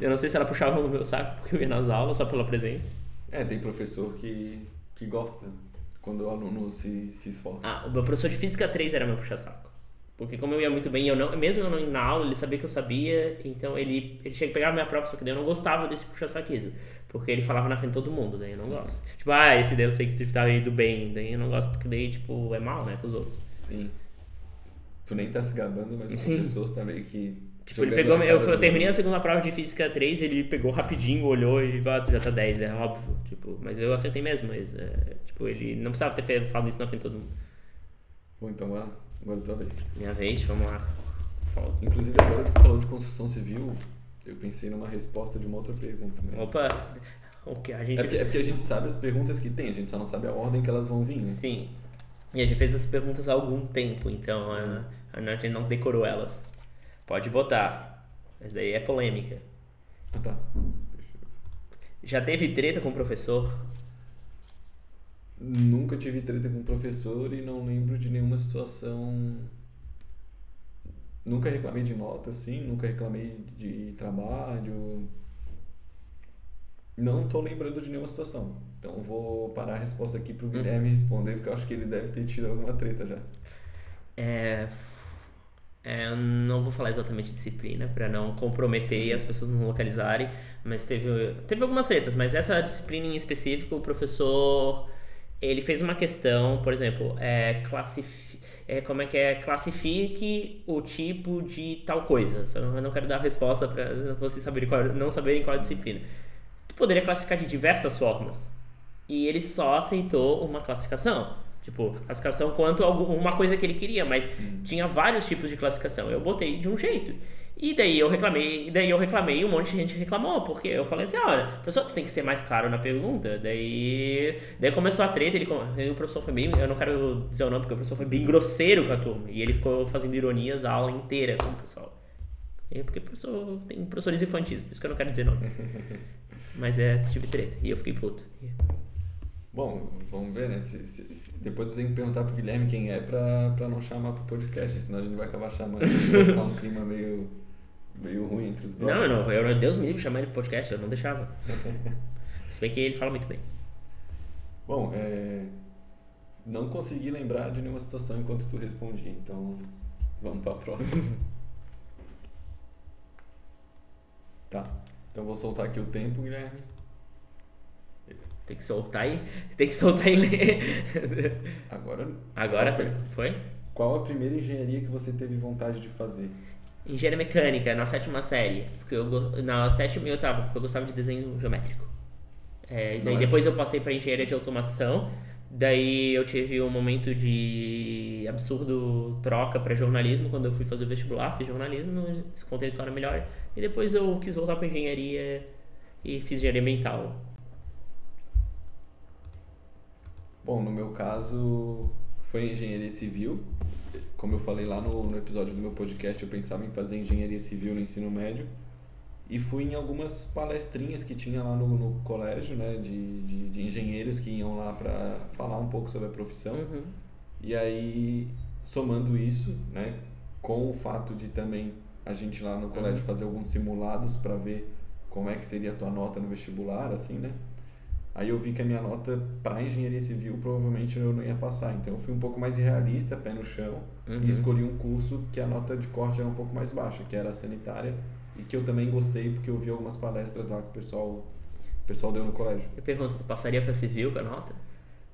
Eu não sei se ela puxava o meu saco porque eu ia nas aulas só pela presença. É, tem professor que, que gosta quando o aluno se, se esforça. Ah, o meu professor de Física 3 era meu puxa-saco. Porque como eu ia muito bem, eu não, mesmo eu não indo na aula, ele sabia que eu sabia, então ele, ele chega a pegar a minha prova, só que daí eu não gostava desse puxa-saquismo. Porque ele falava na frente de todo mundo, daí eu não gosto. Tipo, ah, esse daí eu sei que tu tá indo bem, daí eu não gosto porque daí, tipo, é mal, né, com os outros. Sim. Tu nem tá se gabando, mas o Sim. professor tá meio que. Tipo, ele pegou, eu, eu do- terminei a segunda prova de Física 3, ele pegou rapidinho, olhou e ah, tu já tá 10, é óbvio. Tipo, mas eu acertei mesmo, mas é, tipo, ele não precisava ter feito, falado isso na frente de todo mundo. Bom, então. Agora é tua vez. Minha vez, vamos lá. Fala. Inclusive, agora tu falou de construção civil, eu pensei numa resposta de uma outra pergunta. Mas... Opa, o que a gente. É porque, é porque a gente sabe as perguntas que tem, a gente só não sabe a ordem que elas vão vir. né? Sim. E a gente fez essas perguntas há algum tempo, então a, a gente não decorou elas. Pode botar. Mas daí é polêmica. Ah, tá. Já teve treta com o professor? nunca tive treta com professor e não lembro de nenhuma situação. Nunca reclamei de nota, assim, nunca reclamei de trabalho. Não tô lembrando de nenhuma situação. Então vou parar a resposta aqui pro Guilherme responder, porque eu acho que ele deve ter tido alguma treta já. É, é, não vou falar exatamente disciplina para não comprometer e as pessoas não localizarem, mas teve, teve algumas tretas, mas essa disciplina em específico, o professor ele fez uma questão, por exemplo, é, é, como é que é, classifique o tipo de tal coisa. Eu não quero dar a resposta para vocês saberem qual, não saberem qual é a disciplina. Tu poderia classificar de diversas formas. E ele só aceitou uma classificação. Tipo, classificação quanto a uma coisa que ele queria, mas hum. tinha vários tipos de classificação. Eu botei de um jeito. E daí eu reclamei, e daí eu reclamei e um monte de gente reclamou, porque eu falei assim, olha, professor, tu tem que ser mais claro na pergunta. Daí, daí começou a treta, ele, o professor foi bem, eu não quero dizer o nome, porque o professor foi bem grosseiro com a turma. E ele ficou fazendo ironias a aula inteira com o pessoal. É porque professor, tem professores infantis, por isso que eu não quero dizer nomes. Mas é, tive treta. E eu fiquei puto. Bom, vamos ver, né? Se, se, se, depois eu tenho que perguntar pro Guilherme quem é pra, pra não chamar pro podcast, senão a gente vai acabar chamando e vai ficar um clima meio, meio ruim entre os brothers. Não, não, eu, Deus me livre chamar ele pro podcast, eu não deixava. Se bem que ele fala muito bem. Bom, é, não consegui lembrar de nenhuma situação enquanto tu respondia, então vamos pra próxima. tá, então vou soltar aqui o tempo, Guilherme. Tem que soltar e tem que soltar e ler. Agora. Agora foi. foi? Qual a primeira engenharia que você teve vontade de fazer? Engenharia mecânica, na sétima série. Porque eu, na sétima e oitava, porque eu gostava de desenho geométrico. É, daí depois eu passei para engenharia de automação. Daí eu tive um momento de absurdo troca para jornalismo quando eu fui fazer o vestibular, fiz jornalismo, contei a história melhor. E depois eu quis voltar para engenharia e fiz engenharia ambiental. Bom, no meu caso foi engenharia civil. Como eu falei lá no, no episódio do meu podcast, eu pensava em fazer engenharia civil no ensino médio. E fui em algumas palestrinhas que tinha lá no, no colégio, né, de, de, de, engenheiros que iam lá para falar um pouco sobre a profissão. Uhum. E aí, somando isso, né, com o fato de também a gente lá no colégio uhum. fazer alguns simulados para ver como é que seria a tua nota no vestibular, assim, né? Aí eu vi que a minha nota para engenharia civil provavelmente eu não ia passar. Então eu fui um pouco mais realista, pé no chão, uhum. e escolhi um curso que a nota de corte era um pouco mais baixa, que era a sanitária, e que eu também gostei porque eu vi algumas palestras lá que o pessoal, o pessoal deu no colégio. Eu pergunto, tu passaria para civil com a nota?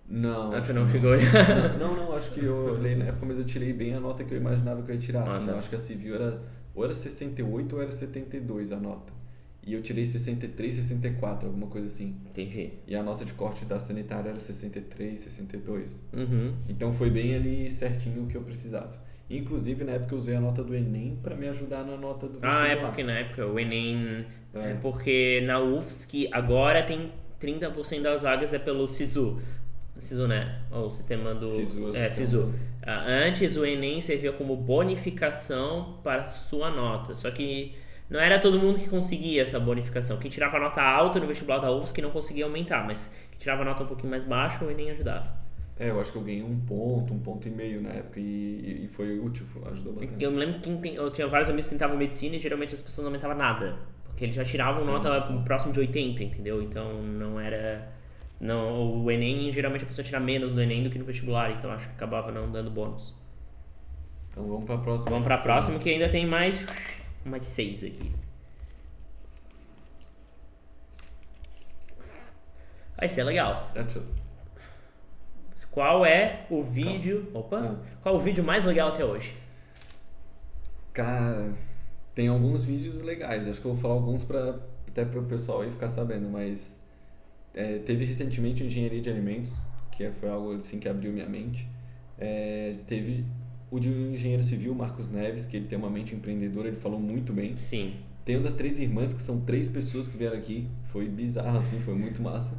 Não. Ah, tu não, não chegou não, não, acho que eu olhei na época, mas eu tirei bem a nota que eu imaginava que eu ia tirar. Ah, assim, tá. Eu acho que a civil era ou era 68 ou era 72 a nota. E eu tirei 63, 64, alguma coisa assim. Entendi. E a nota de corte da sanitária era 63, 62. Uhum. Então foi bem ali certinho o que eu precisava. Inclusive, na época eu usei a nota do Enem para me ajudar na nota do. Ah, é porque na época o Enem... É, é porque na UFSC agora tem 30% das vagas é pelo SISU. SISU, né? O sistema do... SISU. É, SISU. Ah, antes o Enem servia como bonificação para sua nota. Só que não era todo mundo que conseguia essa bonificação. Quem tirava nota alta no vestibular da UFS que não conseguia aumentar, mas quem tirava nota um pouquinho mais baixa o Enem ajudava. É, eu acho que eu ganhei um ponto, um ponto e meio na época e, e foi útil, ajudou bastante. Eu me lembro que tem, eu tinha vários amigos que tentavam medicina e geralmente as pessoas não aumentavam nada. Porque eles já tiravam nota uhum. próximo de 80, entendeu? Então não era. Não, o Enem, geralmente a pessoa tira menos no Enem do que no vestibular, então acho que acabava não dando bônus. Então vamos pra próxima. Vamos pra próxima que ainda tem mais mais seis aqui. Vai ser legal. Qual é o vídeo. Opa! Ah. Qual é o vídeo mais legal até hoje? Cara, tem alguns vídeos legais. Acho que eu vou falar alguns pra, até para o pessoal aí ficar sabendo, mas é, teve recentemente engenharia de alimentos, que foi algo assim que abriu minha mente. É, teve o de um engenheiro civil, Marcos Neves, que ele tem uma mente empreendedora, ele falou muito bem. Sim. Tem o da Três Irmãs, que são três pessoas que vieram aqui. Foi bizarro, assim, foi muito massa.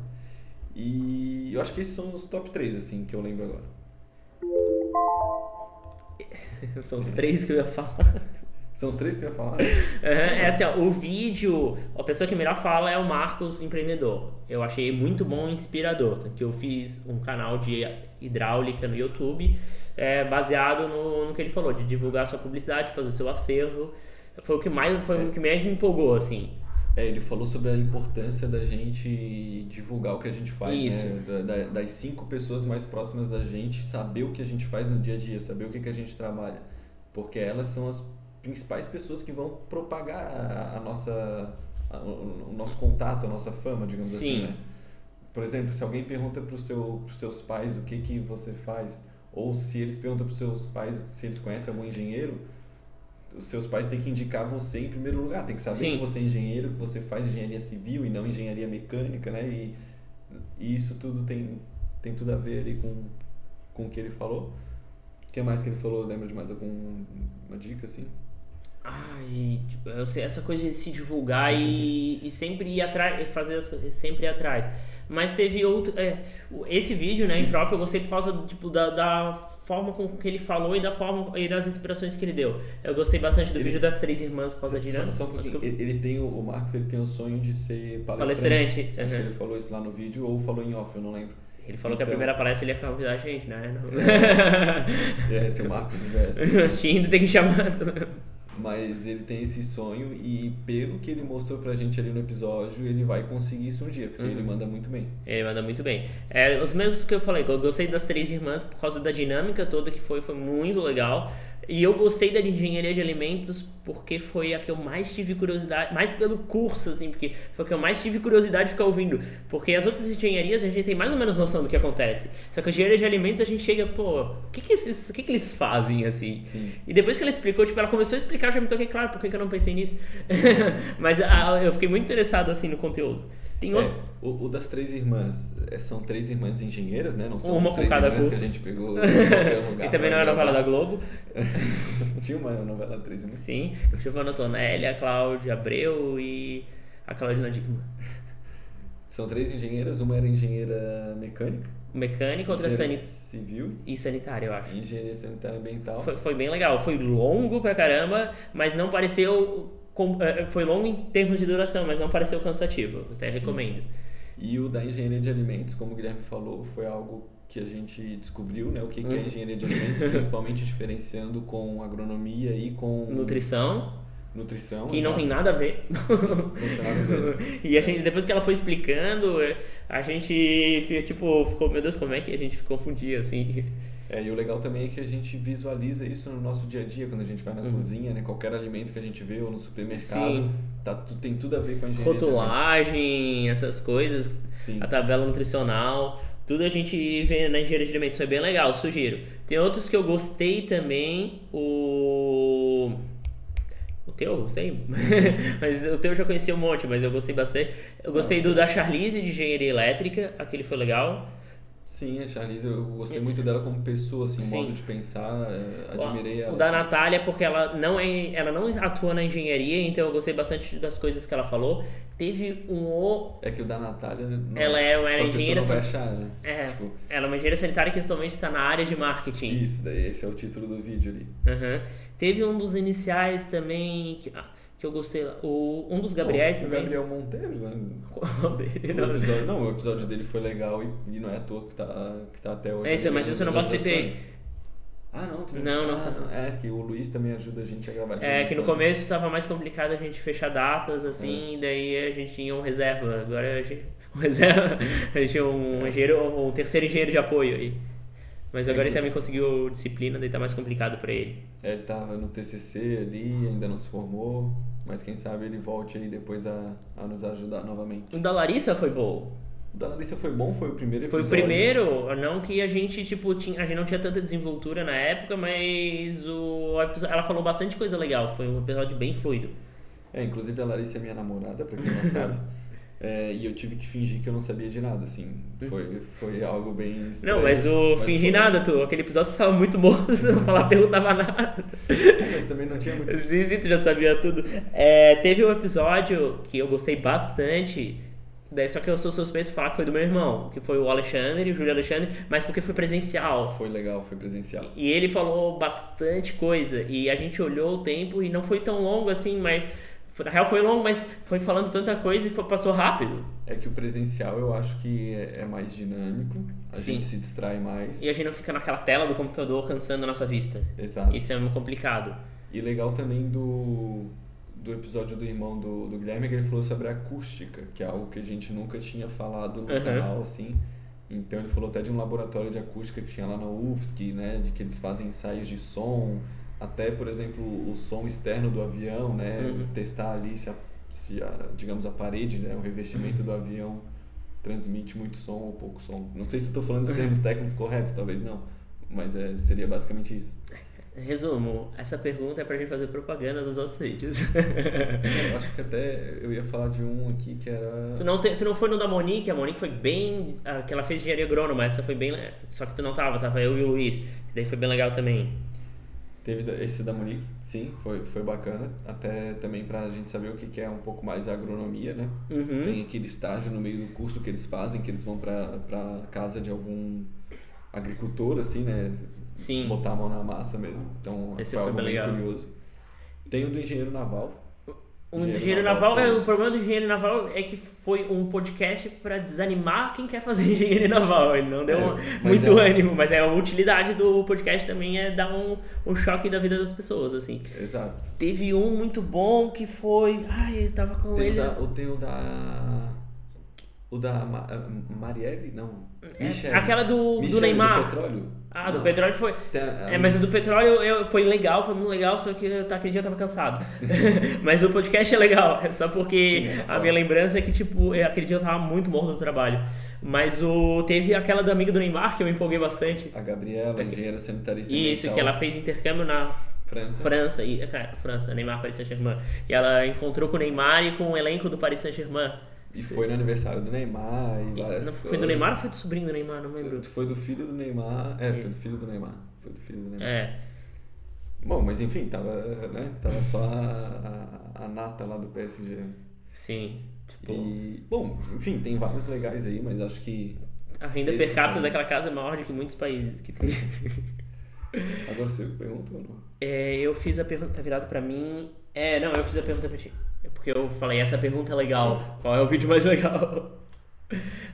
E eu acho que esses são os top 3, assim, que eu lembro agora. são os três que eu ia falar. São os três que eu ia falar. é assim, ó, o vídeo, a pessoa que melhor fala é o Marcos Empreendedor. Eu achei muito bom e inspirador. Que eu fiz um canal de hidráulica no YouTube é, baseado no, no que ele falou, de divulgar sua publicidade, fazer seu acervo. Foi o que mais, foi o que mais me empolgou, assim. É, ele falou sobre a importância da gente divulgar o que a gente faz, Isso. né? Da, da, das cinco pessoas mais próximas da gente, saber o que a gente faz no dia a dia, saber o que, que a gente trabalha. Porque elas são as principais pessoas que vão propagar a, a nossa, a, o, nosso contato, a nossa fama, digamos Sim. assim, né? Por exemplo, se alguém pergunta para seu, os seus pais o que, que você faz, ou se eles perguntam para os seus pais se eles conhecem algum engenheiro, os seus pais têm que indicar você em primeiro lugar. Tem que saber Sim. que você é engenheiro, que você faz engenharia civil e não engenharia mecânica, né? E, e isso tudo tem, tem tudo a ver ali com, com o que ele falou. O que mais que ele falou? Lembra de mais alguma dica, assim? Ai, tipo, eu sei, essa coisa de se divulgar e, e sempre ir atrás, fazer as coisas, sempre ir atrás. Mas teve outro. é, esse vídeo, né, em próprio, eu gostei por causa tipo, da, da forma com que ele falou e da forma e das inspirações que ele deu. Eu gostei bastante do Ele- vídeo das três irmãs por causa da Só, dinâmica. só um. Ele, tem o, Marcos ele tem o sonho de ser palestrante. Palestrante, Acho que uhum. ele falou isso lá no vídeo ou falou em off, eu não lembro. Ele falou que a Então- primeira palestra ele ia convidar a gente, né? É, se o Marcos tivesse. Não. Assistindo, tem que chamar. Mas ele tem esse sonho e pelo que ele mostrou pra gente ali no episódio, ele vai conseguir isso um dia, porque Uhum. ele manda muito bem. Ele manda muito bem. É, os mesmos que eu falei, eu gostei das três irmãs por causa da dinâmica toda que foi, foi muito legal. E eu gostei da engenharia de alimentos porque foi a que eu mais tive curiosidade, mais pelo curso, assim, porque foi a que eu mais tive curiosidade de ficar ouvindo. Porque as outras engenharias a gente tem mais ou menos noção do que acontece. Só que a engenharia de alimentos a gente chega, pô, o que que, esses, o que que eles fazem, assim? Sim. E depois que ela explicou, tipo, ela começou a explicar, eu já me toquei, claro, por que que eu não pensei nisso? Mas ah, eu fiquei muito interessado, assim, no conteúdo. Tem É, outros... o, o das três irmãs, é, são três irmãs engenheiras, né? Não são Uma com três cada irmãs curso. que a gente pegou lugar E também não é novela da. Globo. Tinha uma novela três irmãs. Sim, Giovanna Tonelli, a Cláudia Abreu e a Claudina Dickman. São três engenheiras, uma era engenheira mecânica, Mecânica, outra engenheira sani... civil e sanitária, eu acho. engenharia sanitária ambiental. Foi, foi bem legal. Foi longo pra caramba, mas não pareceu. Com- eh, Foi longo em termos de duração, mas não pareceu cansativo. Até recomendo. E o da engenharia de alimentos, como o Guilherme falou, foi algo que a gente descobriu, né? O que, que é Uhum. engenharia de alimentos, principalmente diferenciando com agronomia e com Nutrição, nutrição. que não tem nada a ver. Não tem nada a ver. e a gente, depois que ela foi explicando, eh, a gente tipo, ficou, meu Deus, como é que a gente confundia assim? É, e o legal também é que a gente visualiza isso no nosso dia a dia, quando a gente vai na Uhum. cozinha, né? Qualquer alimento que a gente vê ou no supermercado, Sim. tá, tem tudo a ver com a engenharia. Rotulagem, essas coisas, Sim. a tabela nutricional, tudo a gente vê na engenharia de alimentos, isso é bem legal, sugiro. Tem outros que eu gostei também, o... O teu eu gostei, mas o teu eu já conheci um monte, mas eu gostei bastante. Eu gostei do da Charlize de engenharia elétrica, aquele foi legal. Sim, a Charlize, eu gostei muito dela como pessoa, assim, o Sim. modo de pensar, é, admirei o ela. da assim. Natália, porque ela não, é, ela não atua na engenharia, então eu gostei bastante das coisas que ela falou. Teve um o- É que o da Natália. Não, Ela é uma tipo, engenheira Não vai achar, né? É, Tipo, ela é uma engenheira sanitária que atualmente está na área de marketing. isso, daí esse é o título do vídeo ali. Aham. Teve um dos iniciais também que, ah, que eu gostei. lá. O, um dos Gabriéis Bom, também. O Gabriel Monteiro, né? Qual dele? O Não. episódio, não, o episódio dele foi legal e, e não é à toa que tá, que tá até hoje. É isso, ali mas isso eu não participei. Ah, não, tu Não, não ah, tá. É, que o Luiz também ajuda a gente a gravar. É que no começo estava mais complicado a gente fechar datas, É. assim, daí a gente tinha um reserva. Agora a gente. Um reserva. A gente tinha um engenheiro, um terceiro engenheiro de apoio aí. Mas agora ele também conseguiu disciplina, daí tá mais complicado pra ele. É, ele tava no TCC ali, ainda não se formou, mas quem sabe ele volte aí depois a, a nos ajudar novamente. O da Larissa foi bom. O da Larissa foi bom, foi o primeiro Foi o episódio. primeiro, não que a gente, tipo, tinha, a gente não tinha tanta desenvoltura na época, mas o episódio, ela falou bastante coisa legal, foi um episódio bem fluido. É, inclusive a Larissa é minha namorada, pra quem não sabe. É, e eu tive que fingir que eu não sabia de nada, assim. Foi, foi algo bem Não, estranho, mas o mas fingir foi- nada, tu, aquele episódio tava muito bom, você não falar, perguntava nada. Mas também não tinha muito... Sim, tu já sabia tudo. É, teve um episódio que eu gostei bastante, Daí só que eu sou suspeito de falar que foi do meu irmão, que foi o Alexandre, o Júlio Alexandre, mas porque foi presencial. Foi legal, foi presencial. E ele falou bastante coisa. E a gente olhou o tempo e não foi tão longo assim, mas. Na real foi longo, mas foi falando tanta coisa e foi, passou rápido. É que o presencial eu acho que é, é mais dinâmico, a Sim. gente se distrai mais. E a gente não fica naquela tela do computador cansando a nossa vista. Exato. Isso é muito complicado. E legal também do, do episódio do irmão do, do Guilherme que ele falou sobre acústica, que é algo que a gente nunca tinha falado no Uhum. canal, assim. Então ele falou até de um laboratório de acústica que tinha lá na UFSC, né? De que eles fazem ensaios de som, até, por exemplo, o som externo do avião, né? Uhum. Testar ali se, a, se a, digamos, a parede, né? O revestimento do avião transmite muito som ou pouco som. Não sei se estou falando os termos técnicos corretos, talvez não. Mas é, seria basicamente isso. Resumo, essa pergunta é pra gente fazer propaganda dos outros vídeos. Eu acho que até eu ia falar de um aqui que era. tu, não te- tu não foi no da Monique, a Monique foi bem. que ela fez engenharia agrônoma, essa foi bem. Só que tu não tava, tava eu e o Luiz. Esse daí foi bem legal também. Teve esse da Monique, sim, foi, foi bacana. Até também pra gente saber o que que é um pouco mais a agronomia, né? Uhum. Tem aquele estágio no meio do curso que eles fazem, que eles vão pra casa de algum agricultor, assim, né? Sim. Botar a mão na massa mesmo. Então Esse foi foi bem legal. curioso. Tem o do engenheiro naval. O Engenheiro engenheiro naval naval, é, o problema do engenheiro naval é que foi um podcast pra desanimar quem quer fazer engenharia naval. Ele não deu É, um- muito é- ânimo, mas é a utilidade do podcast também é dar um, um choque da vida das pessoas, assim. Exato. Teve um muito bom que foi. Ai, eu tava com Tem o ele. da, o- o da. O da Ma- Marielle? Não. É, Michele. aquela do, do Michele Neymar. Do petróleo? Ah, do Não. petróleo foi. Tem a- É, mas o do petróleo eu, foi legal, foi muito legal, só que eu- aquele dia eu tava cansado. mas o podcast é legal, é só porque Sim, é a minha lembrança é que, tipo, eu- aquele dia eu tava muito morto do trabalho. Mas o teve aquela da amiga do Neymar que eu me empolguei bastante. A Gabriela, engenheira sanitarista Isso, ambiental, que ela fez intercâmbio na França. França, e, cara, França, Neymar Paris Saint-Germain. E ela encontrou com o Neymar e com o elenco do Paris Saint-Germain. E foi no aniversário do Neymar e várias não, foi do Neymar ou foi do sobrinho do Neymar? Não lembro. Foi do filho do Neymar. É, foi do filho do Neymar. Foi do filho do Neymar. É. Bom, mas enfim, tava, né? Tava só a, a, a nata lá do PSG. Sim. Tipo, E, bom, enfim, tem vários legais aí, mas acho que. a renda per capita sim. daquela casa é maior do que muitos países que tem. Agora você pergunta ou não? É, eu fiz a pergunta, tá virado pra mim. É, não, eu fiz a pergunta pra ti. É porque eu falei, essa pergunta é legal. Qual é o vídeo mais legal?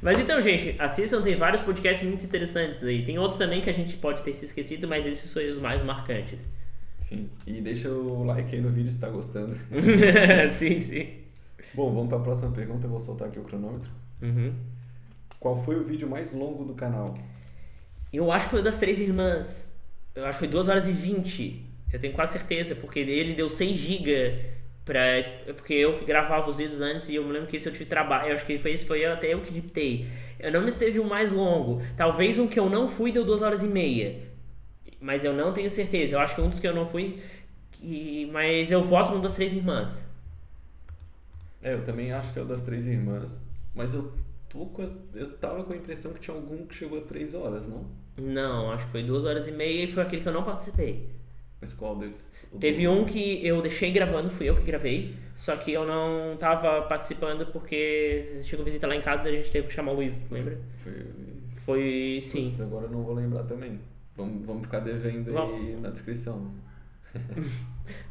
Mas então, gente, assistam, tem vários podcasts muito interessantes aí. Tem outros também que a gente pode ter se esquecido, mas esses são os mais marcantes. Sim. E deixa o like aí no vídeo se tá gostando. sim, sim. Bom, vamos pra próxima pergunta. Eu vou soltar aqui o cronômetro. Uhum. Qual foi o vídeo mais longo do canal? Eu acho que foi o das três irmãs. Eu acho que foi 2 horas e 20. Eu tenho quase certeza, porque ele deu 100 GB pra. Porque eu que gravava os vídeos antes e eu me lembro que esse eu tive trabalho. Eu acho que foi esse foi até eu que editei. Eu não me esteve o mais longo. Talvez um que eu não fui deu 2 horas e meia. Mas eu não tenho certeza. Eu acho que um dos que eu não fui. Que... Mas eu voto no das três irmãs. É, eu também acho que é o das três irmãs. Mas eu tô com eu tava com a impressão que tinha algum que chegou a três horas, não? Não, acho que foi 2 horas e meia e foi aquele que eu não participei. Mas qual deles? O Teve do- um que eu deixei gravando, fui eu que gravei, só que eu não tava participando porque chegou visita lá em casa e a gente teve que chamar o Luiz, lembra? Foi. Foi, sim. Agora eu não vou lembrar também. Vamos, vamos ficar devendo aí na descrição.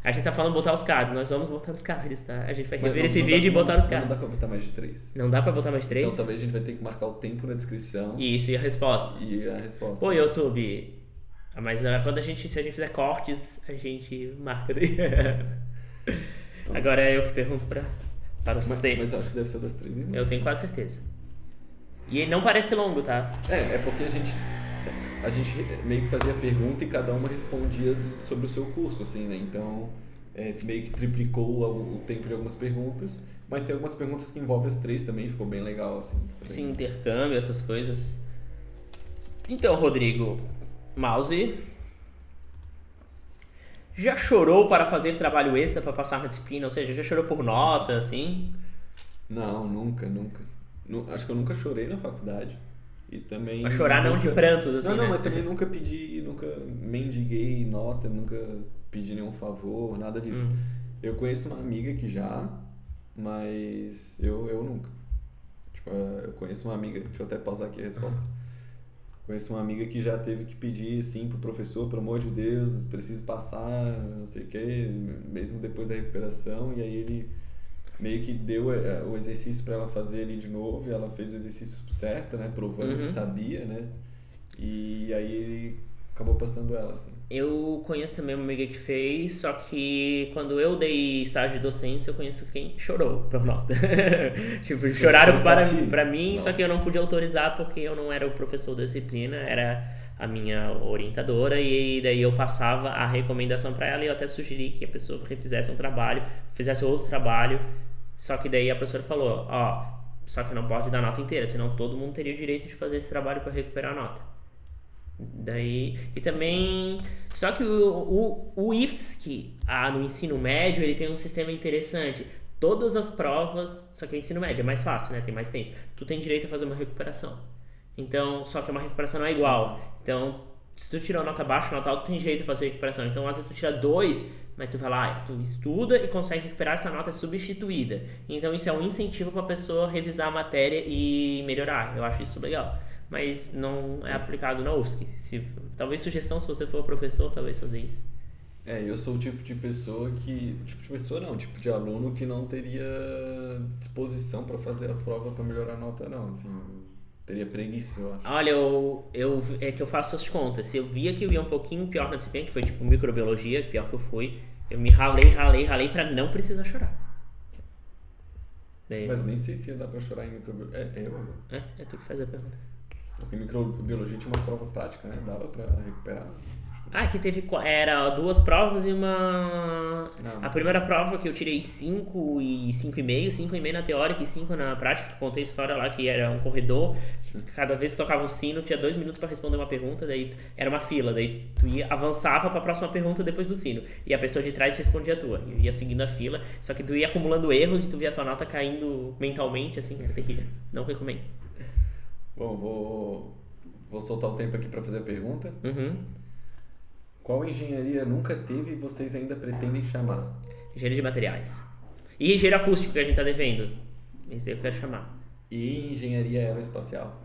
A gente tá falando botar os cards, nós vamos botar os cards, tá? A gente vai rever não- esse não vídeo e não- botar os Não cards. dá pra botar mais de três. Não dá pra botar mais três? Então talvez a gente vai ter que marcar o tempo na descrição Isso, e a resposta. e a resposta. Pô, YouTube. Mas ah, quando a gente, se a gente fizer cortes, a gente marca daí. Agora é eu que pergunto pra, para os mas, tempos. mas eu acho que deve ser das três irmãs. Eu tenho quase certeza. E ele não parece longo, tá? É, é porque a gente a gente meio que fazia pergunta e cada uma respondia sobre o seu curso, assim, né? Então, é, meio que triplicou o, tempo de algumas perguntas, mas tem algumas perguntas que envolvem as três também, ficou bem legal, assim. Sim, intercâmbio, essas coisas. Então, Rodrigo, mouse. Já chorou para fazer trabalho extra para passar na disciplina? Ou seja, já chorou por nota, assim? Não, nunca, nunca. Nu- acho que eu nunca chorei na faculdade. E também. Mas chorar não de nunca- prantos, assim, Não, não, né? mas também nunca pedi, nunca mendiguei nota, nunca pedi nenhum favor, nada disso. Hum. Eu conheço uma amiga que já, mas eu, eu nunca. Tipo, eu conheço uma amiga, deixa eu até pausar aqui a resposta. Conheço uma amiga que já teve que pedir, assim, pro professor, pelo amor de Deus, preciso passar, não sei o quê, mesmo depois da recuperação, e aí ele meio que deu eh, o exercício para ela fazer ali de novo, e ela fez o exercício certo, né, provando Uhum. que sabia, né, e aí ele acabou passando ela, assim. Eu conheço também uma amiga que fez, só que quando eu dei estágio de docência, eu conheço quem chorou por nota. tipo, choraram para, ti? para mim, Não. só que eu não pude autorizar porque eu não era o professor da disciplina, era a minha orientadora, e daí eu passava a recomendação para ela e eu até sugeri que a pessoa refizesse um trabalho, fizesse outro trabalho, só que daí a professora falou: Ó, só que não pode dar nota inteira, senão todo mundo teria o direito de fazer esse trabalho para recuperar a nota. Daí, e também, só que o, o, o IFSC, ah, no ensino médio, ele tem um sistema interessante. Todas as provas, só que o ensino médio é mais fácil, né? Tem mais tempo. Tu tem direito a fazer uma recuperação. Então, só que uma recuperação não é igual. Então, se tu tirou nota baixa, nota alta, tu tem direito a fazer recuperação. Então, às vezes tu tira dois, mas tu vai lá, tu estuda e consegue recuperar essa nota é substituída. Então, isso é um incentivo para a pessoa revisar a matéria e melhorar. Eu acho isso legal. Mas não é aplicado na UFSC. Se, talvez sugestão, se você for professor, talvez fazer isso. É, eu sou o tipo de pessoa que. Tipo de pessoa não, tipo de aluno que não teria disposição para fazer a prova para melhorar a nota, não. Assim, teria preguiça, eu acho. Olha, eu, eu, é que eu faço as contas. Se eu via que eu ia um pouquinho pior na disciplina, que foi tipo microbiologia, pior que eu fui, eu me ralei, ralei, ralei pra não precisar chorar. Daí, Mas nem sei se ia dar pra chorar em microbiologia. É, é eu agora. é, é tu que faz a pergunta. Porque microbiologia tinha umas provas práticas, né? Dava pra recuperar. Ah, que teve. Era duas provas e uma. Não. A primeira prova que eu tirei 5 e 5,5, 5,5 na teórica e 5 na prática. Contei a história lá que era um corredor, que cada vez que tocava o sino, tinha dois minutos pra responder uma pergunta, daí era uma fila, daí tu ia, avançava pra próxima pergunta depois do sino. E a pessoa de trás respondia a tua. E ia seguindo a fila, só que tu ia acumulando erros e tu via a tua nota caindo mentalmente, assim, era terrível. Não recomendo. Bom, vou, vou soltar o tempo aqui pra fazer a pergunta. Uhum. Qual engenharia nunca teve e vocês ainda pretendem chamar? Engenharia de materiais. E engenheiro acústico que a gente tá devendo. Esse eu quero chamar. E engenharia aeroespacial.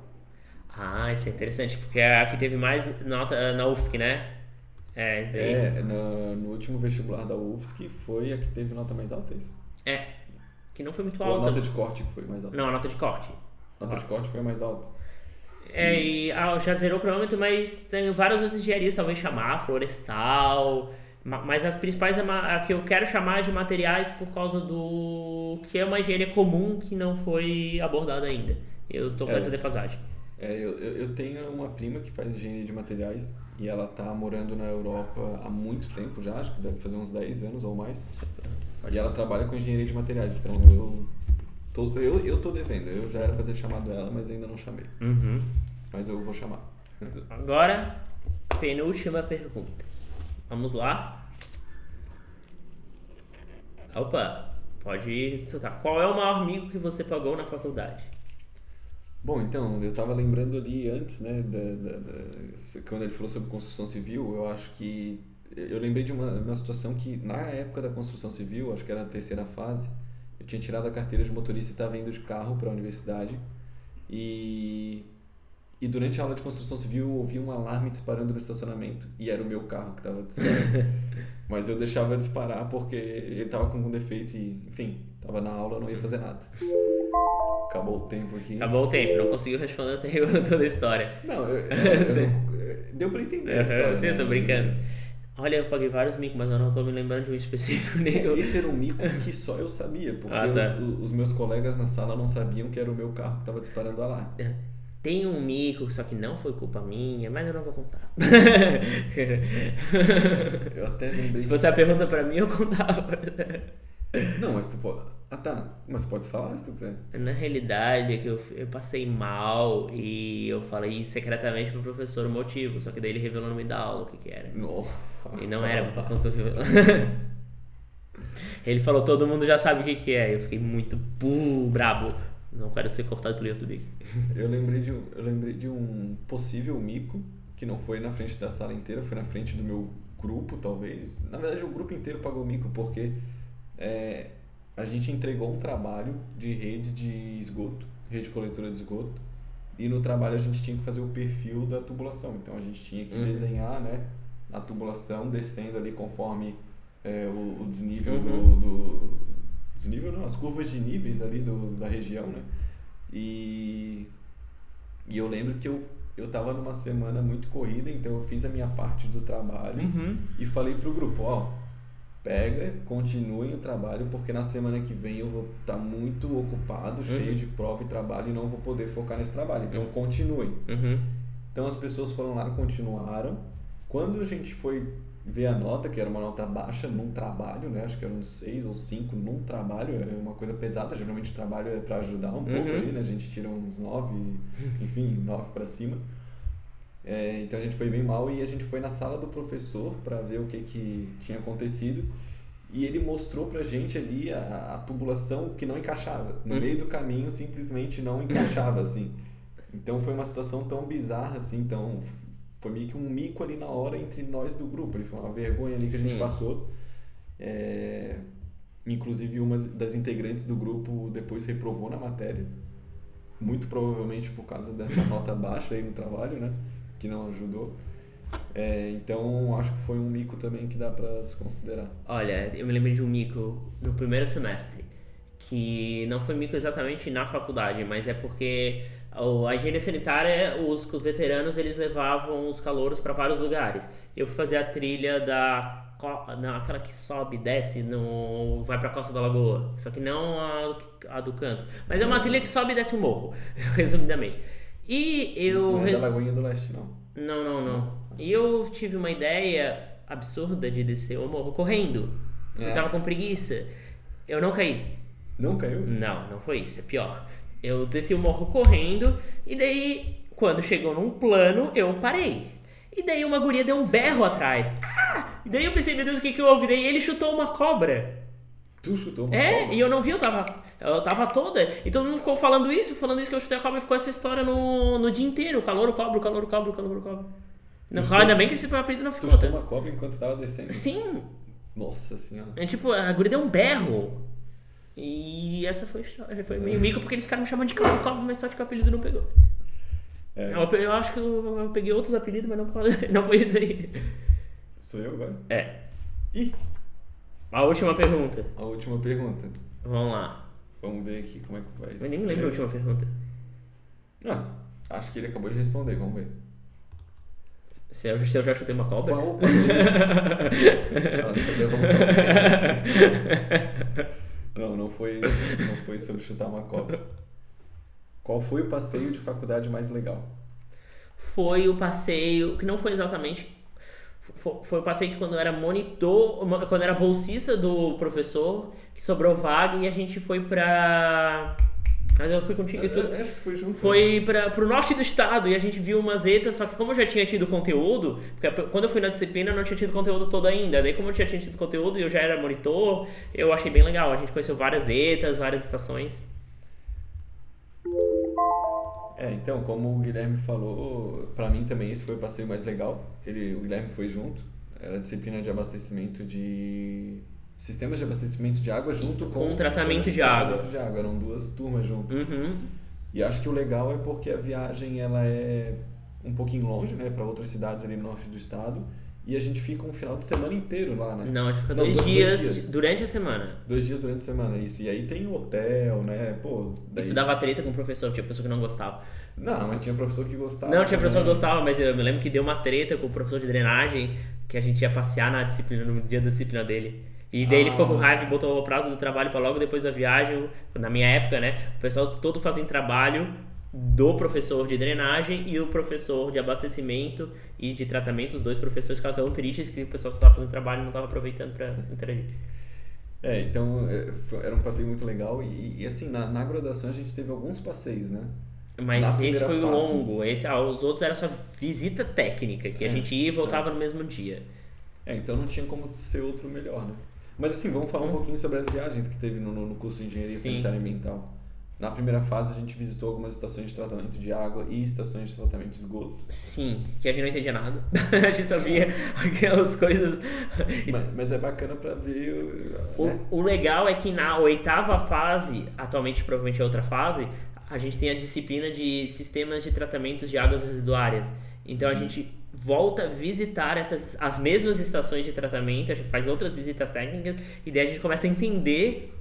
Ah, isso é interessante, porque é a que teve mais nota na UFSC, né? É, esse daí. É, no, no último vestibular da UFSC foi a que teve nota mais alta, é isso? É. Que não foi muito Ou a alta. nota de corte que foi mais alta? Não, a nota de corte. Nota de corte foi a mais alta. É, e ah, já zerou o cronômetro, mas tem várias outras engenharias, talvez chamar, florestal. ma- Mas as principais, é a que eu quero chamar de materiais por causa do. que é uma engenharia comum que não foi abordada ainda. Eu tô com É. essa defasagem. É, eu, eu eu tenho uma prima que faz engenharia de materiais e ela tá morando na Europa há muito tempo já, acho que deve fazer uns 10 anos ou mais. E ela trabalha com engenharia de materiais, então eu tô, eu, eu tô devendo. Eu já era pra ter chamado ela, mas ainda não chamei. Uhum. Mas eu vou chamar. Agora, penúltima pergunta. Vamos lá. Opa, pode soltar. Qual é o maior mico que você pagou na faculdade? Bom, então, eu tava lembrando ali antes, né, da, da- da- quando ele falou sobre construção civil, eu acho que. Eu lembrei de uma, uma situação que, na época da construção civil, acho que era a terceira fase, tinha tirado a carteira de motorista e estava indo de carro para a universidade. E, e durante a aula de construção civil eu ouvi um alarme disparando no estacionamento e era o meu carro que estava disparando. Mas eu deixava disparar porque ele estava com algum defeito e, enfim, estava na aula, eu não ia fazer nada. Acabou o tempo aqui. Acabou o tempo, não conseguiu responder até eu toda a história. Não, eu, eu- eu não- deu pra entender a história. Sim, eu né? tô brincando. Olha, eu paguei vários micos, mas eu não tô me lembrando de um específico nenhum. Esse era um mico que só eu sabia, porque Ah, tá. os, os meus colegas na sala não sabiam que era o meu carro que estava disparando alarme. Tem um mico, só que não foi culpa minha, mas eu não vou contar. Eu até lembrei. Se fosse a pergunta pra mim, eu contava. Não, mas tu pode. Ah tá, mas pode falar se tu quiser. Na realidade é que eu, eu passei mal e eu falei secretamente pro professor o motivo, só que daí ele revelou no meio da aula o que que era. E não era por conta do... Ele falou, todo mundo já sabe o que que é. Eu fiquei muito brabo. Não quero ser cortado pelo YouTube. Eu lembrei, de, um- eu lembrei de um possível mico, que não foi na frente da sala inteira, foi na frente do meu grupo, talvez. Na verdade, o grupo inteiro pagou mico, porque é, a gente entregou um trabalho de redes de esgoto rede coletora de esgoto. E no trabalho a gente tinha que fazer o perfil da tubulação. Então a gente tinha que Uhum. desenhar né, a tubulação descendo ali conforme é, o, o desnível Uhum. do, do. Desnível não, as curvas de níveis ali do, da região, né? E, e eu lembro que eu, eu tava numa semana muito corrida, então eu fiz a minha parte do trabalho Uhum. e falei pro grupo, ó, pega, continuem o trabalho, porque na semana que vem eu vou estar muito ocupado, cheio de prova e trabalho e não vou poder focar nesse trabalho. Então continuem. Uhum. Então as pessoas foram lá, continuaram. Quando a gente foi ver a nota, que era uma nota baixa num trabalho, né? Acho que eram seis ou cinco num trabalho, é uma coisa pesada. Geralmente o trabalho é para ajudar um pouco Uhum. ali, né? A gente tira uns nove, enfim, nove para cima. É, então a gente foi bem mal e a gente foi na sala do professor para ver o que, que tinha acontecido. E ele mostrou pra gente ali a, a tubulação que não encaixava. No Uhum. meio do caminho simplesmente não encaixava, assim. Então foi uma situação tão bizarra, assim, tão. Foi meio que um mico ali na hora entre nós do grupo. Ele foi uma vergonha ali que a gente Sim. passou. É, Inclusive, uma das integrantes do grupo depois reprovou na matéria. Muito provavelmente por causa dessa nota baixa aí no trabalho, né? Que não ajudou. É, então, acho que foi um mico também que dá pra se considerar. Olha, eu me lembro de um mico do primeiro semestre, que não foi mico exatamente na faculdade, mas é porque a higiene sanitária, os veteranos, eles levavam os calouros para vários lugares. Eu fui fazer a trilha da não, aquela que sobe, desce, no, vai pra Costa da Lagoa. Só que não a, a do canto. Mas é uma trilha que sobe e desce o morro, resumidamente. E eu. não é da Lagoinha do Leste, não. não, não, não. E eu tive uma ideia absurda de descer o morro correndo. Eu É. tava com preguiça. Eu não caí. Não caiu? Não, não foi isso, é pior. Eu desci o morro correndo e daí, quando chegou num plano, eu parei. E daí uma guria deu um berro atrás. Ah! E daí eu pensei, meu Deus, o que que houve? Daí ele chutou uma cobra. Tu chutou uma É, cobra? e eu não vi, eu tava, eu tava toda. E todo mundo ficou falando isso, falando isso que eu chutei a cobra e ficou essa história no, no dia inteiro. Calor, o cobra, calor, o cobra, calor, o cobra. Não, chutou- ainda bem que esse apelido não Tu ficou. chutou tá? uma cobra enquanto tava descendo? Sim, Nossa senhora. é tipo, a guria deu um berro. E essa foi a história. Foi meio mico porque eles ficaram me chamando de cobra, cobra, mas só que o apelido não pegou. É, Eu, eu acho que eu, eu peguei outros apelidos, mas não, não foi isso aí. Sou eu agora? É. Ih, A última pergunta. a última pergunta. Vamos lá. Vamos ver aqui como é que vai Eu nem lembro a última pergunta. Ah, acho que ele acabou de responder, vamos ver. Se eu, se eu já chutei uma cobra? Qual? Ah, Não, não foi, não foi sobre chutar uma cobra. Qual foi o passeio de faculdade mais legal? Foi o passeio, que não foi exatamente. Foi, o passeio que quando eu era monitor, quando eu era bolsista do professor, que sobrou vaga e a gente foi pra. Mas eu fui contigo e tudo. Eu Acho que foi junto. Foi para pro norte do estado e a gente viu umas etas, só que como eu já tinha tido conteúdo, porque quando eu fui na disciplina eu não tinha tido conteúdo todo ainda, daí como eu já tinha tido conteúdo e eu já era monitor, eu achei bem legal. A gente conheceu várias etas, várias estações. É, então, como o Guilherme falou, pra mim também esse foi o passeio mais legal. Ele, o Guilherme foi junto. Era a disciplina de abastecimento de. Sistemas de abastecimento de água junto com. Com tratamento sistema de água. tratamento de água. Eram duas turmas juntas. Uhum. E acho que o legal é porque a viagem ela é um pouquinho longe, né, para outras cidades ali no norte do estado. E a gente fica um final de semana inteiro lá, né? Não, a gente fica Não, dois, dois dias, dias. durante a semana. Dois dias durante a semana, isso. E aí tem o hotel, né? Pô, daí... Isso dava treta com o professor, tinha pessoa que não gostava. Não, mas tinha professor que gostava. Não, tinha professor que gostava, mas eu me lembro que deu uma treta com o professor de drenagem, que a gente ia passear na disciplina, no dia da disciplina dele. E daí ele Ah. ficou com raiva e botou o prazo do trabalho pra logo depois da viagem. Na minha época, né? O pessoal todo fazendo trabalho do professor de drenagem e o professor de abastecimento e de tratamento, os dois professores ficaram tão tristes que o pessoal só estava fazendo trabalho e não estava aproveitando pra interagir. É, então é, era um passeio muito legal. E, e, assim, na, na graduação a gente teve alguns passeios, né? Mas esse foi o fase. longo, esse, ah, os outros era só visita técnica, que a É, gente ia e voltava no mesmo dia. É, então não tinha como ser outro melhor, né? Mas assim, vamos falar um Hum. pouquinho sobre as viagens que teve no, no curso de Engenharia Sim. Sanitária e Ambiental. Na primeira fase a gente visitou algumas estações de tratamento de água e estações de tratamento de esgoto. Sim, que a gente não entendia nada. a gente só via aquelas coisas. Mas, mas é bacana pra ver. O, né? o legal é que na oitava fase, atualmente provavelmente é outra fase, a gente tem a disciplina de sistemas de tratamentos de águas residuárias. Então a Uhum. gente volta a visitar essas, as mesmas estações de tratamento, a gente faz outras visitas técnicas e daí a gente começa a entender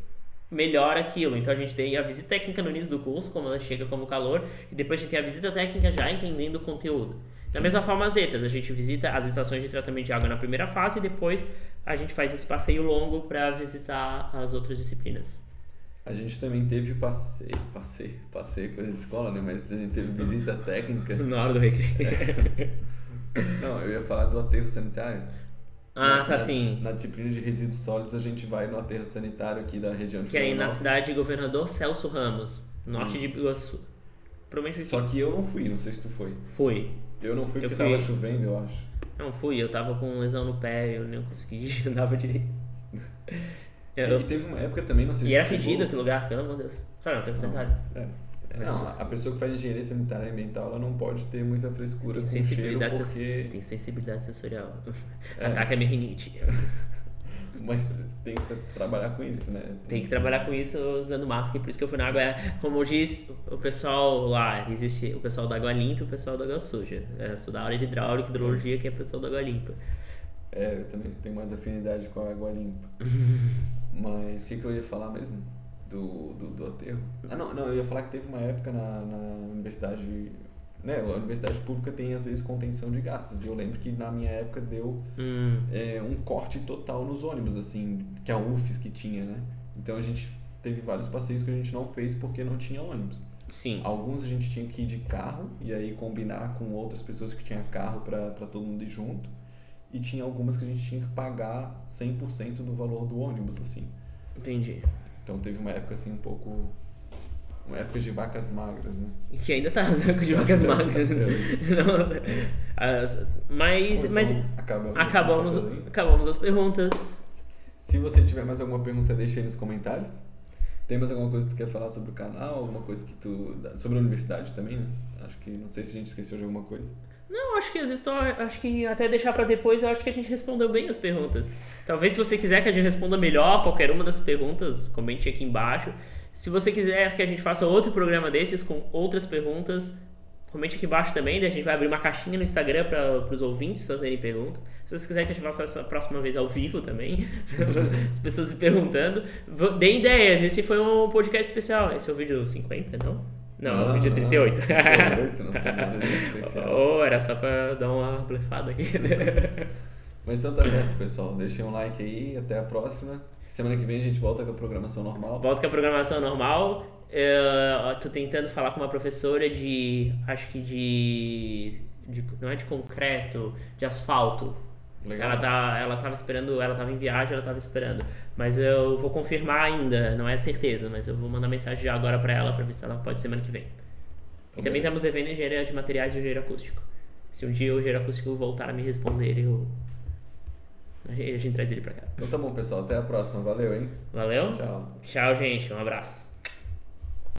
melhor aquilo. Então a gente tem a visita técnica no início do curso, como ela chega como calor, e depois a gente tem a visita técnica já entendendo o conteúdo. Da mesma forma as ETAs, a gente visita as estações de tratamento de água na primeira fase e depois a gente faz esse passeio longo para visitar as outras disciplinas. A gente também teve passeio, passeio, passeio coisa de escola, né? Mas a gente teve visita técnica. Na hora do recreio. Não, eu ia falar do aterro sanitário. Ah, Na- tá na- sim. Na disciplina de resíduos sólidos, a gente vai no aterro sanitário aqui da região de Que é aí na cidade de Governador Celso Ramos, norte de. Iguaçu. Provavelmente Só que eu não fui, não sei se tu foi. fui. Eu não fui Eu porque fui. tava chovendo, eu acho. Não fui, eu tava com lesão no pé, eu nem consegui, andava direito. Eu- E teve uma época também, não sei e se era tu pegou- fedido aquele lugar, pelo amor de Deus. Claro, não, tem que sanitário. é. Mas Não, a pessoa que faz engenharia sanitária e ambiental, ela não pode ter muita frescura Tem com cheiro sensibilidade, porque... tem sensibilidade sensorial. É. Ataca a minha rinite. Mas tem que trabalhar com isso, né? Tem que trabalhar com isso usando máscara, por isso que eu fui na água. É, como diz o pessoal lá, existe o pessoal da água limpa e o pessoal da água suja. É, eu sou da área de hidráulica e hidrologia, que é o pessoal da água limpa. É, eu também tenho mais afinidade com a água limpa. Mas o que, que eu ia falar mesmo? Do, do, do aterro? Ah, não, não, eu ia falar que teve uma época na, na universidade. Né, a universidade pública tem às vezes contenção de gastos. E eu lembro que na minha época deu Hum, é, um corte total nos ônibus, assim, que a UFES que tinha, né? Então a gente teve vários passeios que a gente não fez porque não tinha ônibus. sim. Alguns a gente tinha que ir de carro e aí combinar com outras pessoas que tinham carro para todo mundo ir junto. E tinha algumas que a gente tinha que pagar 100% do valor do ônibus, assim. Entendi. Então teve uma época assim um pouco. Uma época de vacas magras, né? Que ainda tá as de vacas magras. né? Não, as- mas, Bom, mas então, acabamos, acabamos, acabamos as perguntas. Se você tiver mais alguma pergunta, deixa aí nos comentários. Tem mais alguma coisa que tu quer falar sobre o canal? Alguma coisa que tu. Sobre a universidade também, né? Acho que não sei se a gente esqueceu de alguma coisa. Não, acho que as histórias. Acho que até deixar pra depois, eu acho que a gente respondeu bem as perguntas. Talvez se você quiser que a gente responda melhor qualquer uma das perguntas, comente aqui embaixo. Se você quiser que a gente faça outro programa desses com outras perguntas, comente aqui embaixo também. Daí a gente vai abrir uma caixinha no Instagram para os ouvintes fazerem perguntas. Se você quiser que a gente faça essa próxima vez ao vivo também, as pessoas se perguntando, dê ideias. Esse foi um podcast especial. Esse é o vídeo 50, não? Não, o vídeo 38. 38, não tem nada de especial. Ou era só pra dar uma blefada aqui. Mas então tá certo, pessoal. Deixem um like aí. Até a próxima. Semana que vem a gente volta com a programação normal. Volto com a programação normal. Eu tô tentando falar com uma professora de. Acho que de. de- não é de concreto, de asfalto. Legal. Ela, tá, ela tava esperando, ela tava em viagem, ela tava esperando. Mas eu vou confirmar ainda, não é certeza, mas eu vou mandar mensagem já agora pra ela pra ver se ela pode semana que vem. E também Beleza. estamos devendo engenharia de materiais e engenheiro acústico. Se um dia o engenheiro acústico voltar a me responder, eu. A gente, a gente traz ele pra cá. Então tá bom, pessoal. Até a próxima. Valeu, hein? Valeu? Tchau. Tchau, gente. Um abraço.